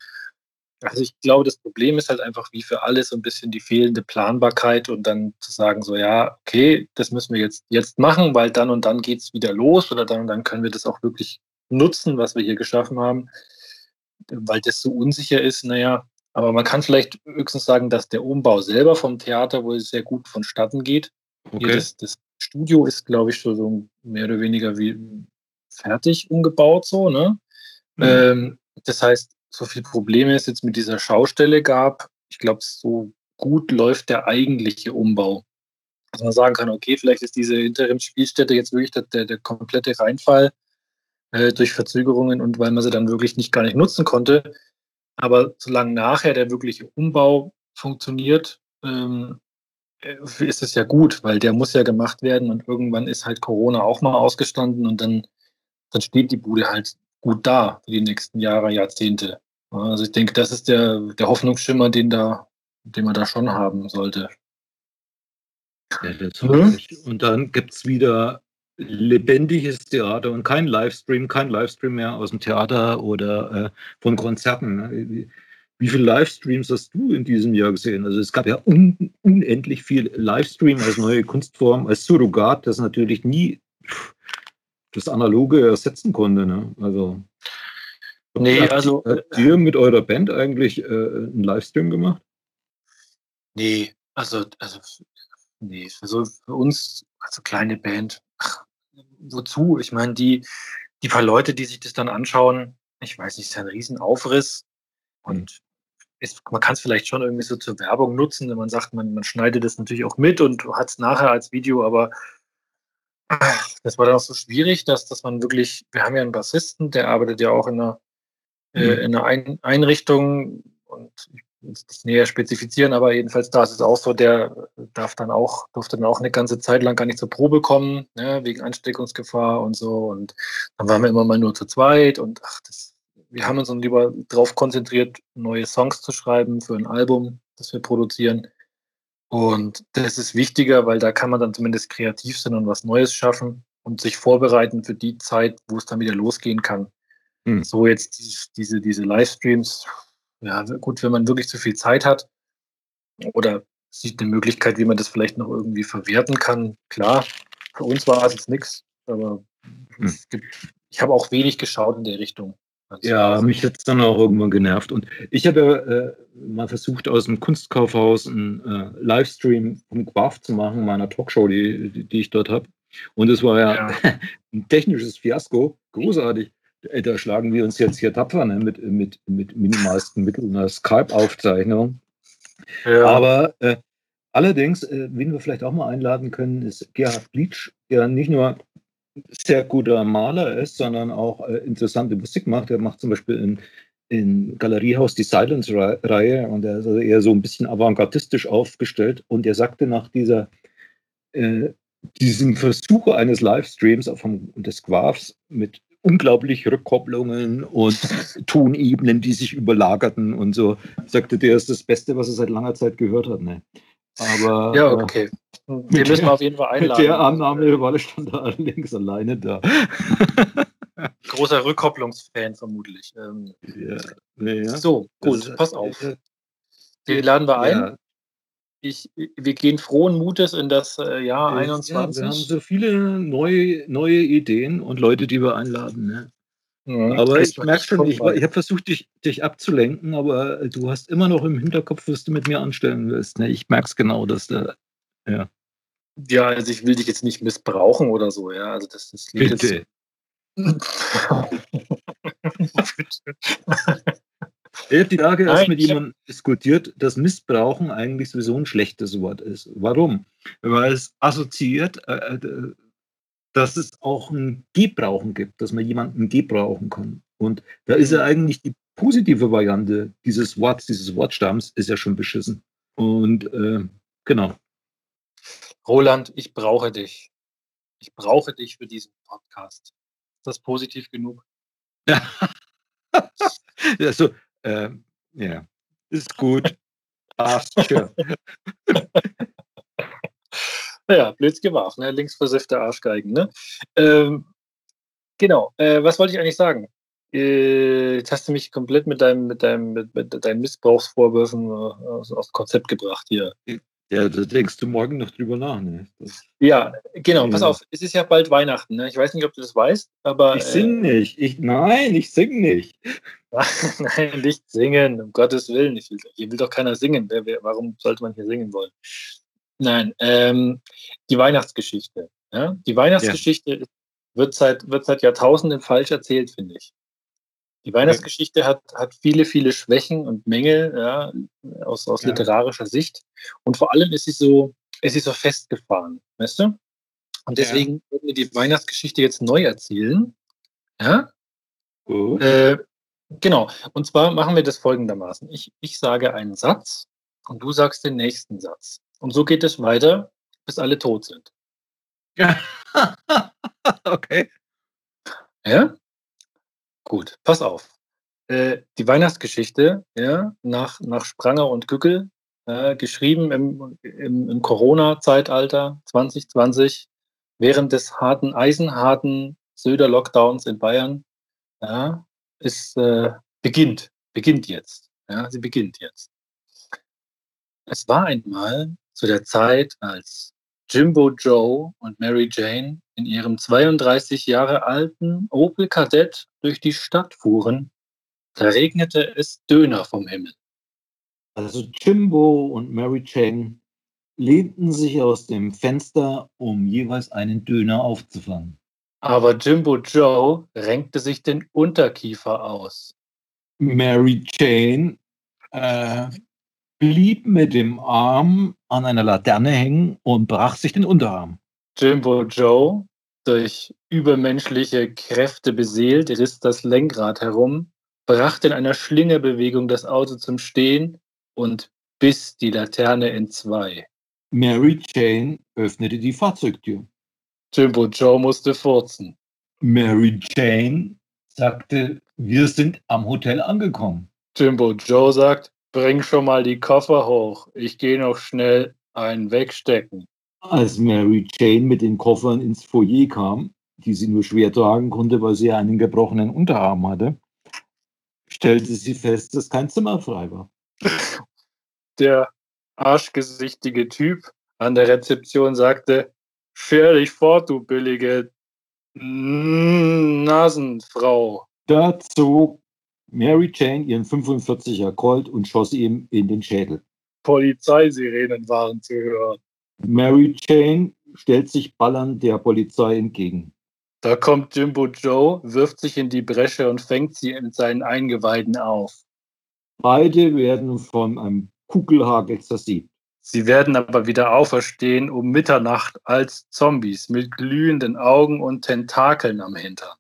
also ich glaube, das Problem ist halt einfach wie für alles so ein bisschen die fehlende Planbarkeit und dann zu sagen, so ja, okay, das müssen wir jetzt, jetzt machen, weil dann und dann geht es wieder los oder dann und dann können wir das auch wirklich nutzen, was wir hier geschaffen haben, weil das so unsicher ist, naja, aber man kann vielleicht höchstens sagen, dass der Umbau selber vom Theater wohl sehr gut vonstatten geht. Okay. Das, das, Studio ist, glaube ich, schon so mehr oder weniger wie fertig umgebaut, so, ne? Mhm. Ähm, das heißt, so viele Probleme es jetzt mit dieser Schaustelle gab, ich glaube, so gut läuft der eigentliche Umbau. Dass man sagen kann, okay, vielleicht ist diese Interimsspielstätte jetzt wirklich der, der, der komplette Reinfall äh, durch Verzögerungen und weil man sie dann wirklich nicht gar nicht nutzen konnte. Aber solange nachher der wirkliche Umbau funktioniert, ähm, äh, ist es ja gut, weil der muss ja gemacht werden und irgendwann ist halt Corona auch mal ausgestanden und dann, dann steht die Bude halt gut da für die nächsten Jahre, Jahrzehnte. Also ich denke, das ist der, der Hoffnungsschimmer, den, da, den man da schon haben sollte. Ja, mhm. Und dann gibt es wieder lebendiges Theater und kein Livestream, kein Livestream mehr aus dem Theater oder äh, von Konzerten. Ne? wie viele Livestreams hast du in diesem Jahr gesehen? Also es gab ja un unendlich viel Livestream als neue Kunstform, als Surrogat, das natürlich nie das Analoge ersetzen konnte. Ne? Also, nee, habt also habt ihr mit eurer Band eigentlich äh, einen Livestream gemacht? Nee, also, also nee, für, so, für uns, also kleine Band, ach, wozu? Ich meine, die, die paar Leute, die sich das dann anschauen, ich weiß nicht, ist ja ein Riesenaufriss. Und ist, man kann es vielleicht schon irgendwie so zur Werbung nutzen, wenn man sagt, man, man schneidet das natürlich auch mit und hat es nachher als Video, aber das war dann auch so schwierig, dass, dass man wirklich, wir haben ja einen Bassisten, der arbeitet ja auch in einer, äh, mhm. äh, in einer Ein Einrichtung und ich nicht näher spezifizieren, aber jedenfalls da ist es auch so, der darf dann auch, durfte dann auch eine ganze Zeit lang gar nicht zur Probe kommen, ne, wegen Ansteckungsgefahr und so. Und dann waren wir immer mal nur zu zweit und ach, das wir haben uns dann lieber darauf konzentriert, neue Songs zu schreiben für ein Album, das wir produzieren. Und das ist wichtiger, weil da kann man dann zumindest kreativ sein und was Neues schaffen und sich vorbereiten für die Zeit, wo es dann wieder losgehen kann. Hm. So jetzt diese, diese Livestreams, ja, gut, wenn man wirklich zu viel Zeit hat oder sieht eine Möglichkeit, wie man das vielleicht noch irgendwie verwerten kann. Klar, für uns war es jetzt nichts, aber hm. gibt, ich habe auch wenig geschaut in der Richtung. Ja, mich hat es dann auch irgendwann genervt. Und ich habe ja äh, mal versucht, aus dem Kunstkaufhaus einen äh, Livestream vom Quaf zu machen, meiner Talkshow, die, die, die ich dort habe. Und es war ja, ja. ein technisches Fiasko, großartig. Äh, da schlagen wir uns jetzt hier tapfer ne, mit, mit, mit minimalsten Mitteln, einer Skype-Aufzeichnung. Ja. Aber äh, allerdings, äh, wen wir vielleicht auch mal einladen können, ist Gerhard Bleach, der nicht nur sehr guter Maler ist, sondern auch äh, interessante Musik macht. Er macht zum Beispiel in, in Galeriehaus die Silence-Reihe und er ist also eher so ein bisschen avantgardistisch aufgestellt. Und er sagte nach dieser, äh, diesem Versuch eines Livestreams vom, des Quavs mit unglaublich Rückkopplungen und Tonebenen, die sich überlagerten und so, sagte der ist das Beste, was er seit langer Zeit gehört hat. Ne? Aber ja, äh, okay. Wir müssen auf jeden Fall einladen. Mit der Annahme war ich stand da allerdings alleine da. Großer Rückkopplungsfan vermutlich. Ähm, ja, ja. So, gut, das, pass auf. Die laden wir ein. Ja. Ich, wir gehen frohen Mutes in das äh, Jahr ja, 21. wir haben so viele neue, neue Ideen und Leute, die wir einladen. Ne? Ja, aber ich merke schon, ich, ich habe versucht, dich, dich abzulenken, aber du hast immer noch im Hinterkopf, was du mit mir anstellen willst. Ne? Ich merke es genau, dass da, ja. Ja, also ich will dich jetzt nicht missbrauchen oder so, ja. Also das, das Bitte. Ich habe die Tage erst mit jemandem diskutiert, dass Missbrauchen eigentlich sowieso ein schlechtes Wort ist. Warum? Weil es assoziiert, äh, äh dass es auch ein Gebrauchen gibt, dass man jemanden gebrauchen kann. Und da ist ja mhm. eigentlich die positive Variante dieses Worts, dieses Wortstamms, ist ja schon beschissen. Und äh, genau. Roland, ich brauche dich. Ich brauche dich für diesen Podcast. Ist das positiv genug? Ja. also, äh, ja, ist gut. Passt schon. Ja, blöd gemacht, ne? linksversiffte Arschgeigen. Ne? Ähm, genau, äh, was wollte ich eigentlich sagen? Äh, jetzt hast du mich komplett mit deinem, mit deinem, mit, mit deinen Missbrauchsvorwürfen äh, aus, aus Konzept gebracht hier. Ja, da denkst du morgen noch drüber nach. Ne? Das, ja, genau, ja. pass auf, es ist ja bald Weihnachten. Ne? Ich weiß nicht, ob du das weißt, aber. Ich sing äh, nicht. Ich, nein, ich sing nicht. nein, nicht singen, um Gottes Willen. Ich will, hier will doch keiner singen. Wer, wer, warum sollte man hier singen wollen? Nein, ähm, die Weihnachtsgeschichte. Ja? Die Weihnachtsgeschichte ja. wird, seit, wird seit Jahrtausenden falsch erzählt, finde ich. Die Weihnachtsgeschichte hat, hat viele, viele Schwächen und Mängel ja, aus, aus literarischer Sicht. Und vor allem ist sie so, ist sie so festgefahren, weißt du? Und deswegen würden wir die Weihnachtsgeschichte jetzt neu erzählen. Ja? Uh. Äh, genau. Und zwar machen wir das folgendermaßen. Ich, ich sage einen Satz und du sagst den nächsten Satz. Und so geht es weiter, bis alle tot sind. Ja. okay. Ja? Gut, pass auf. Äh, die Weihnachtsgeschichte, ja, nach, nach Spranger und Gückel, äh, geschrieben im, im, im Corona-Zeitalter 2020, während des harten, eisenharten Söder-Lockdowns in Bayern, ja, ist, äh, beginnt, beginnt jetzt. Ja, sie beginnt jetzt. Es war einmal zu der Zeit, als Jimbo Joe und Mary Jane in ihrem 32 Jahre alten Opel Kadett durch die Stadt fuhren, da regnete es Döner vom Himmel. Also Jimbo und Mary Jane lehnten sich aus dem Fenster, um jeweils einen Döner aufzufangen. Aber Jimbo Joe renkte sich den Unterkiefer aus. Mary Jane äh, blieb mit dem Arm an einer Laterne hängen und brach sich den Unterarm. Jimbo Joe, durch übermenschliche Kräfte beseelt, riss das Lenkrad herum, brachte in einer Schlingerbewegung das Auto zum Stehen und biss die Laterne in zwei. Mary Jane öffnete die Fahrzeugtür. Jimbo Joe musste furzen. Mary Jane sagte, wir sind am Hotel angekommen. Jimbo Joe sagt, bring schon mal die Koffer hoch. Ich gehe noch schnell einen wegstecken. Als Mary Jane mit den Koffern ins Foyer kam, die sie nur schwer tragen konnte, weil sie einen gebrochenen Unterarm hatte, stellte sie fest, dass kein Zimmer frei war. Der arschgesichtige Typ an der Rezeption sagte, Scher dich fort, du billige Nasenfrau. Da zog Mary Jane ihren 45er Colt und schoss ihm in den Schädel. Polizeisirenen waren zu hören. Mary Jane stellt sich ballernd der Polizei entgegen. Da kommt Jimbo Joe, wirft sich in die Bresche und fängt sie mit seinen Eingeweiden auf. Beide werden von einem Kugelhagel zersiegt. Sie werden aber wieder auferstehen um Mitternacht als Zombies mit glühenden Augen und Tentakeln am Hintern.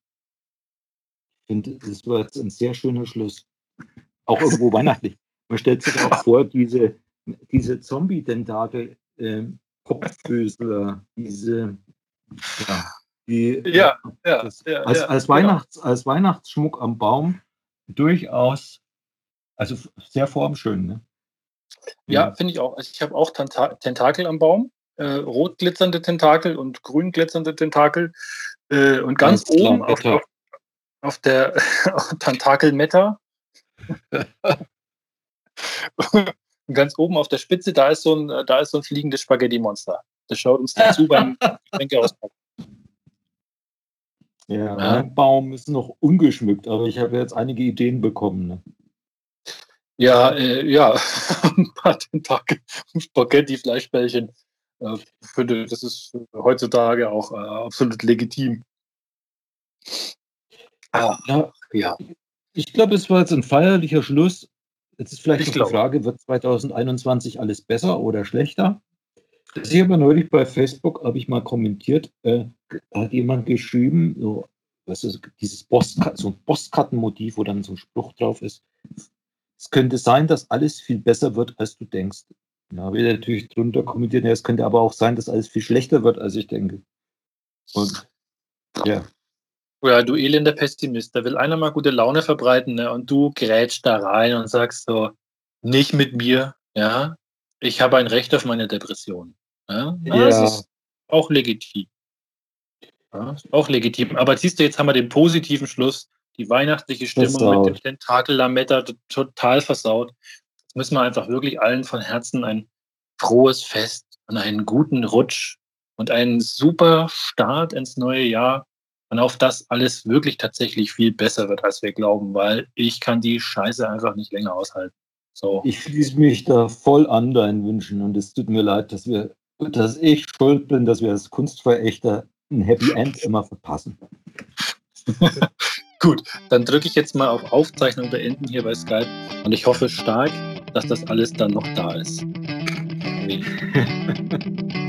Ich finde, das war jetzt ein sehr schöner Schluss. Auch irgendwo weihnachtlich. Man stellt sich auch vor, diese, diese Zombie-Tentakel, äh, Kopffüßler, diese, ja, die, Ja, ja, das, ja, als, ja, als, genau. Weihnachts, als Weihnachtsschmuck am Baum durchaus, also sehr formschön. Ne? Ja, finde ich auch. Ich habe auch Tenta Tentakel am Baum. Äh, rot glitzernde Tentakel und grün glitzernde Tentakel. Äh, und ganz klar, oben auf, auf, auf der Tentakel-Meta. ganz oben auf der Spitze, da ist so ein, äh, da ist so ein fliegendes Spaghetti-Monster. Das schaut uns dazu beim Getränke auspacken. Ja, Ja. mein Baum ist noch ungeschmückt, aber ich habe jetzt einige Ideen bekommen. Ne? Ja, äh, ja, ein paar Tentakel, Spaghetti-Fleischbällchen. Äh, ich finde, das ist heutzutage auch äh, absolut legitim. Ah, Ja, ja. ich glaube, es war jetzt ein feierlicher Schluss. Jetzt ist vielleicht Ich noch die glaube. Frage, wird 2021 alles besser oder schlechter? Ich habe neulich bei Facebook, habe ich mal kommentiert, äh, hat jemand geschrieben, so, was ist, dieses Postka so ein Postkartenmotiv, wo dann so ein Spruch drauf ist. Es könnte sein, dass alles viel besser wird, als du denkst. Habe ich natürlich drunter kommentiert, ja, es könnte aber auch sein, dass alles viel schlechter wird, als ich denke. Und ja, Ja, du elender Pessimist, da will einer mal gute Laune verbreiten ne? und du grätschst da rein und sagst so, nicht mit mir, ja, ich habe ein Recht auf meine Depression. Ja, Ja. das ist auch legitim. Ja, ist auch legitim. Aber siehst du, jetzt haben wir den positiven Schluss, die weihnachtliche Stimmung Versaut. mit dem Tentakel-Lametta total versaut. Jetzt müssen wir einfach wirklich allen von Herzen ein frohes Fest und einen guten Rutsch und einen super Start ins neue Jahr und auf das alles wirklich tatsächlich viel besser wird, als wir glauben, weil ich kann die Scheiße einfach nicht länger aushalten. So. Ich schließe mich da voll an deinen Wünschen und es tut mir leid, dass wir, dass ich schuld bin, dass wir als Kunstverächter ein Happy End immer verpassen. Gut, dann drücke ich jetzt mal auf Aufzeichnung beenden hier bei Skype und ich hoffe stark, dass das alles dann noch da ist.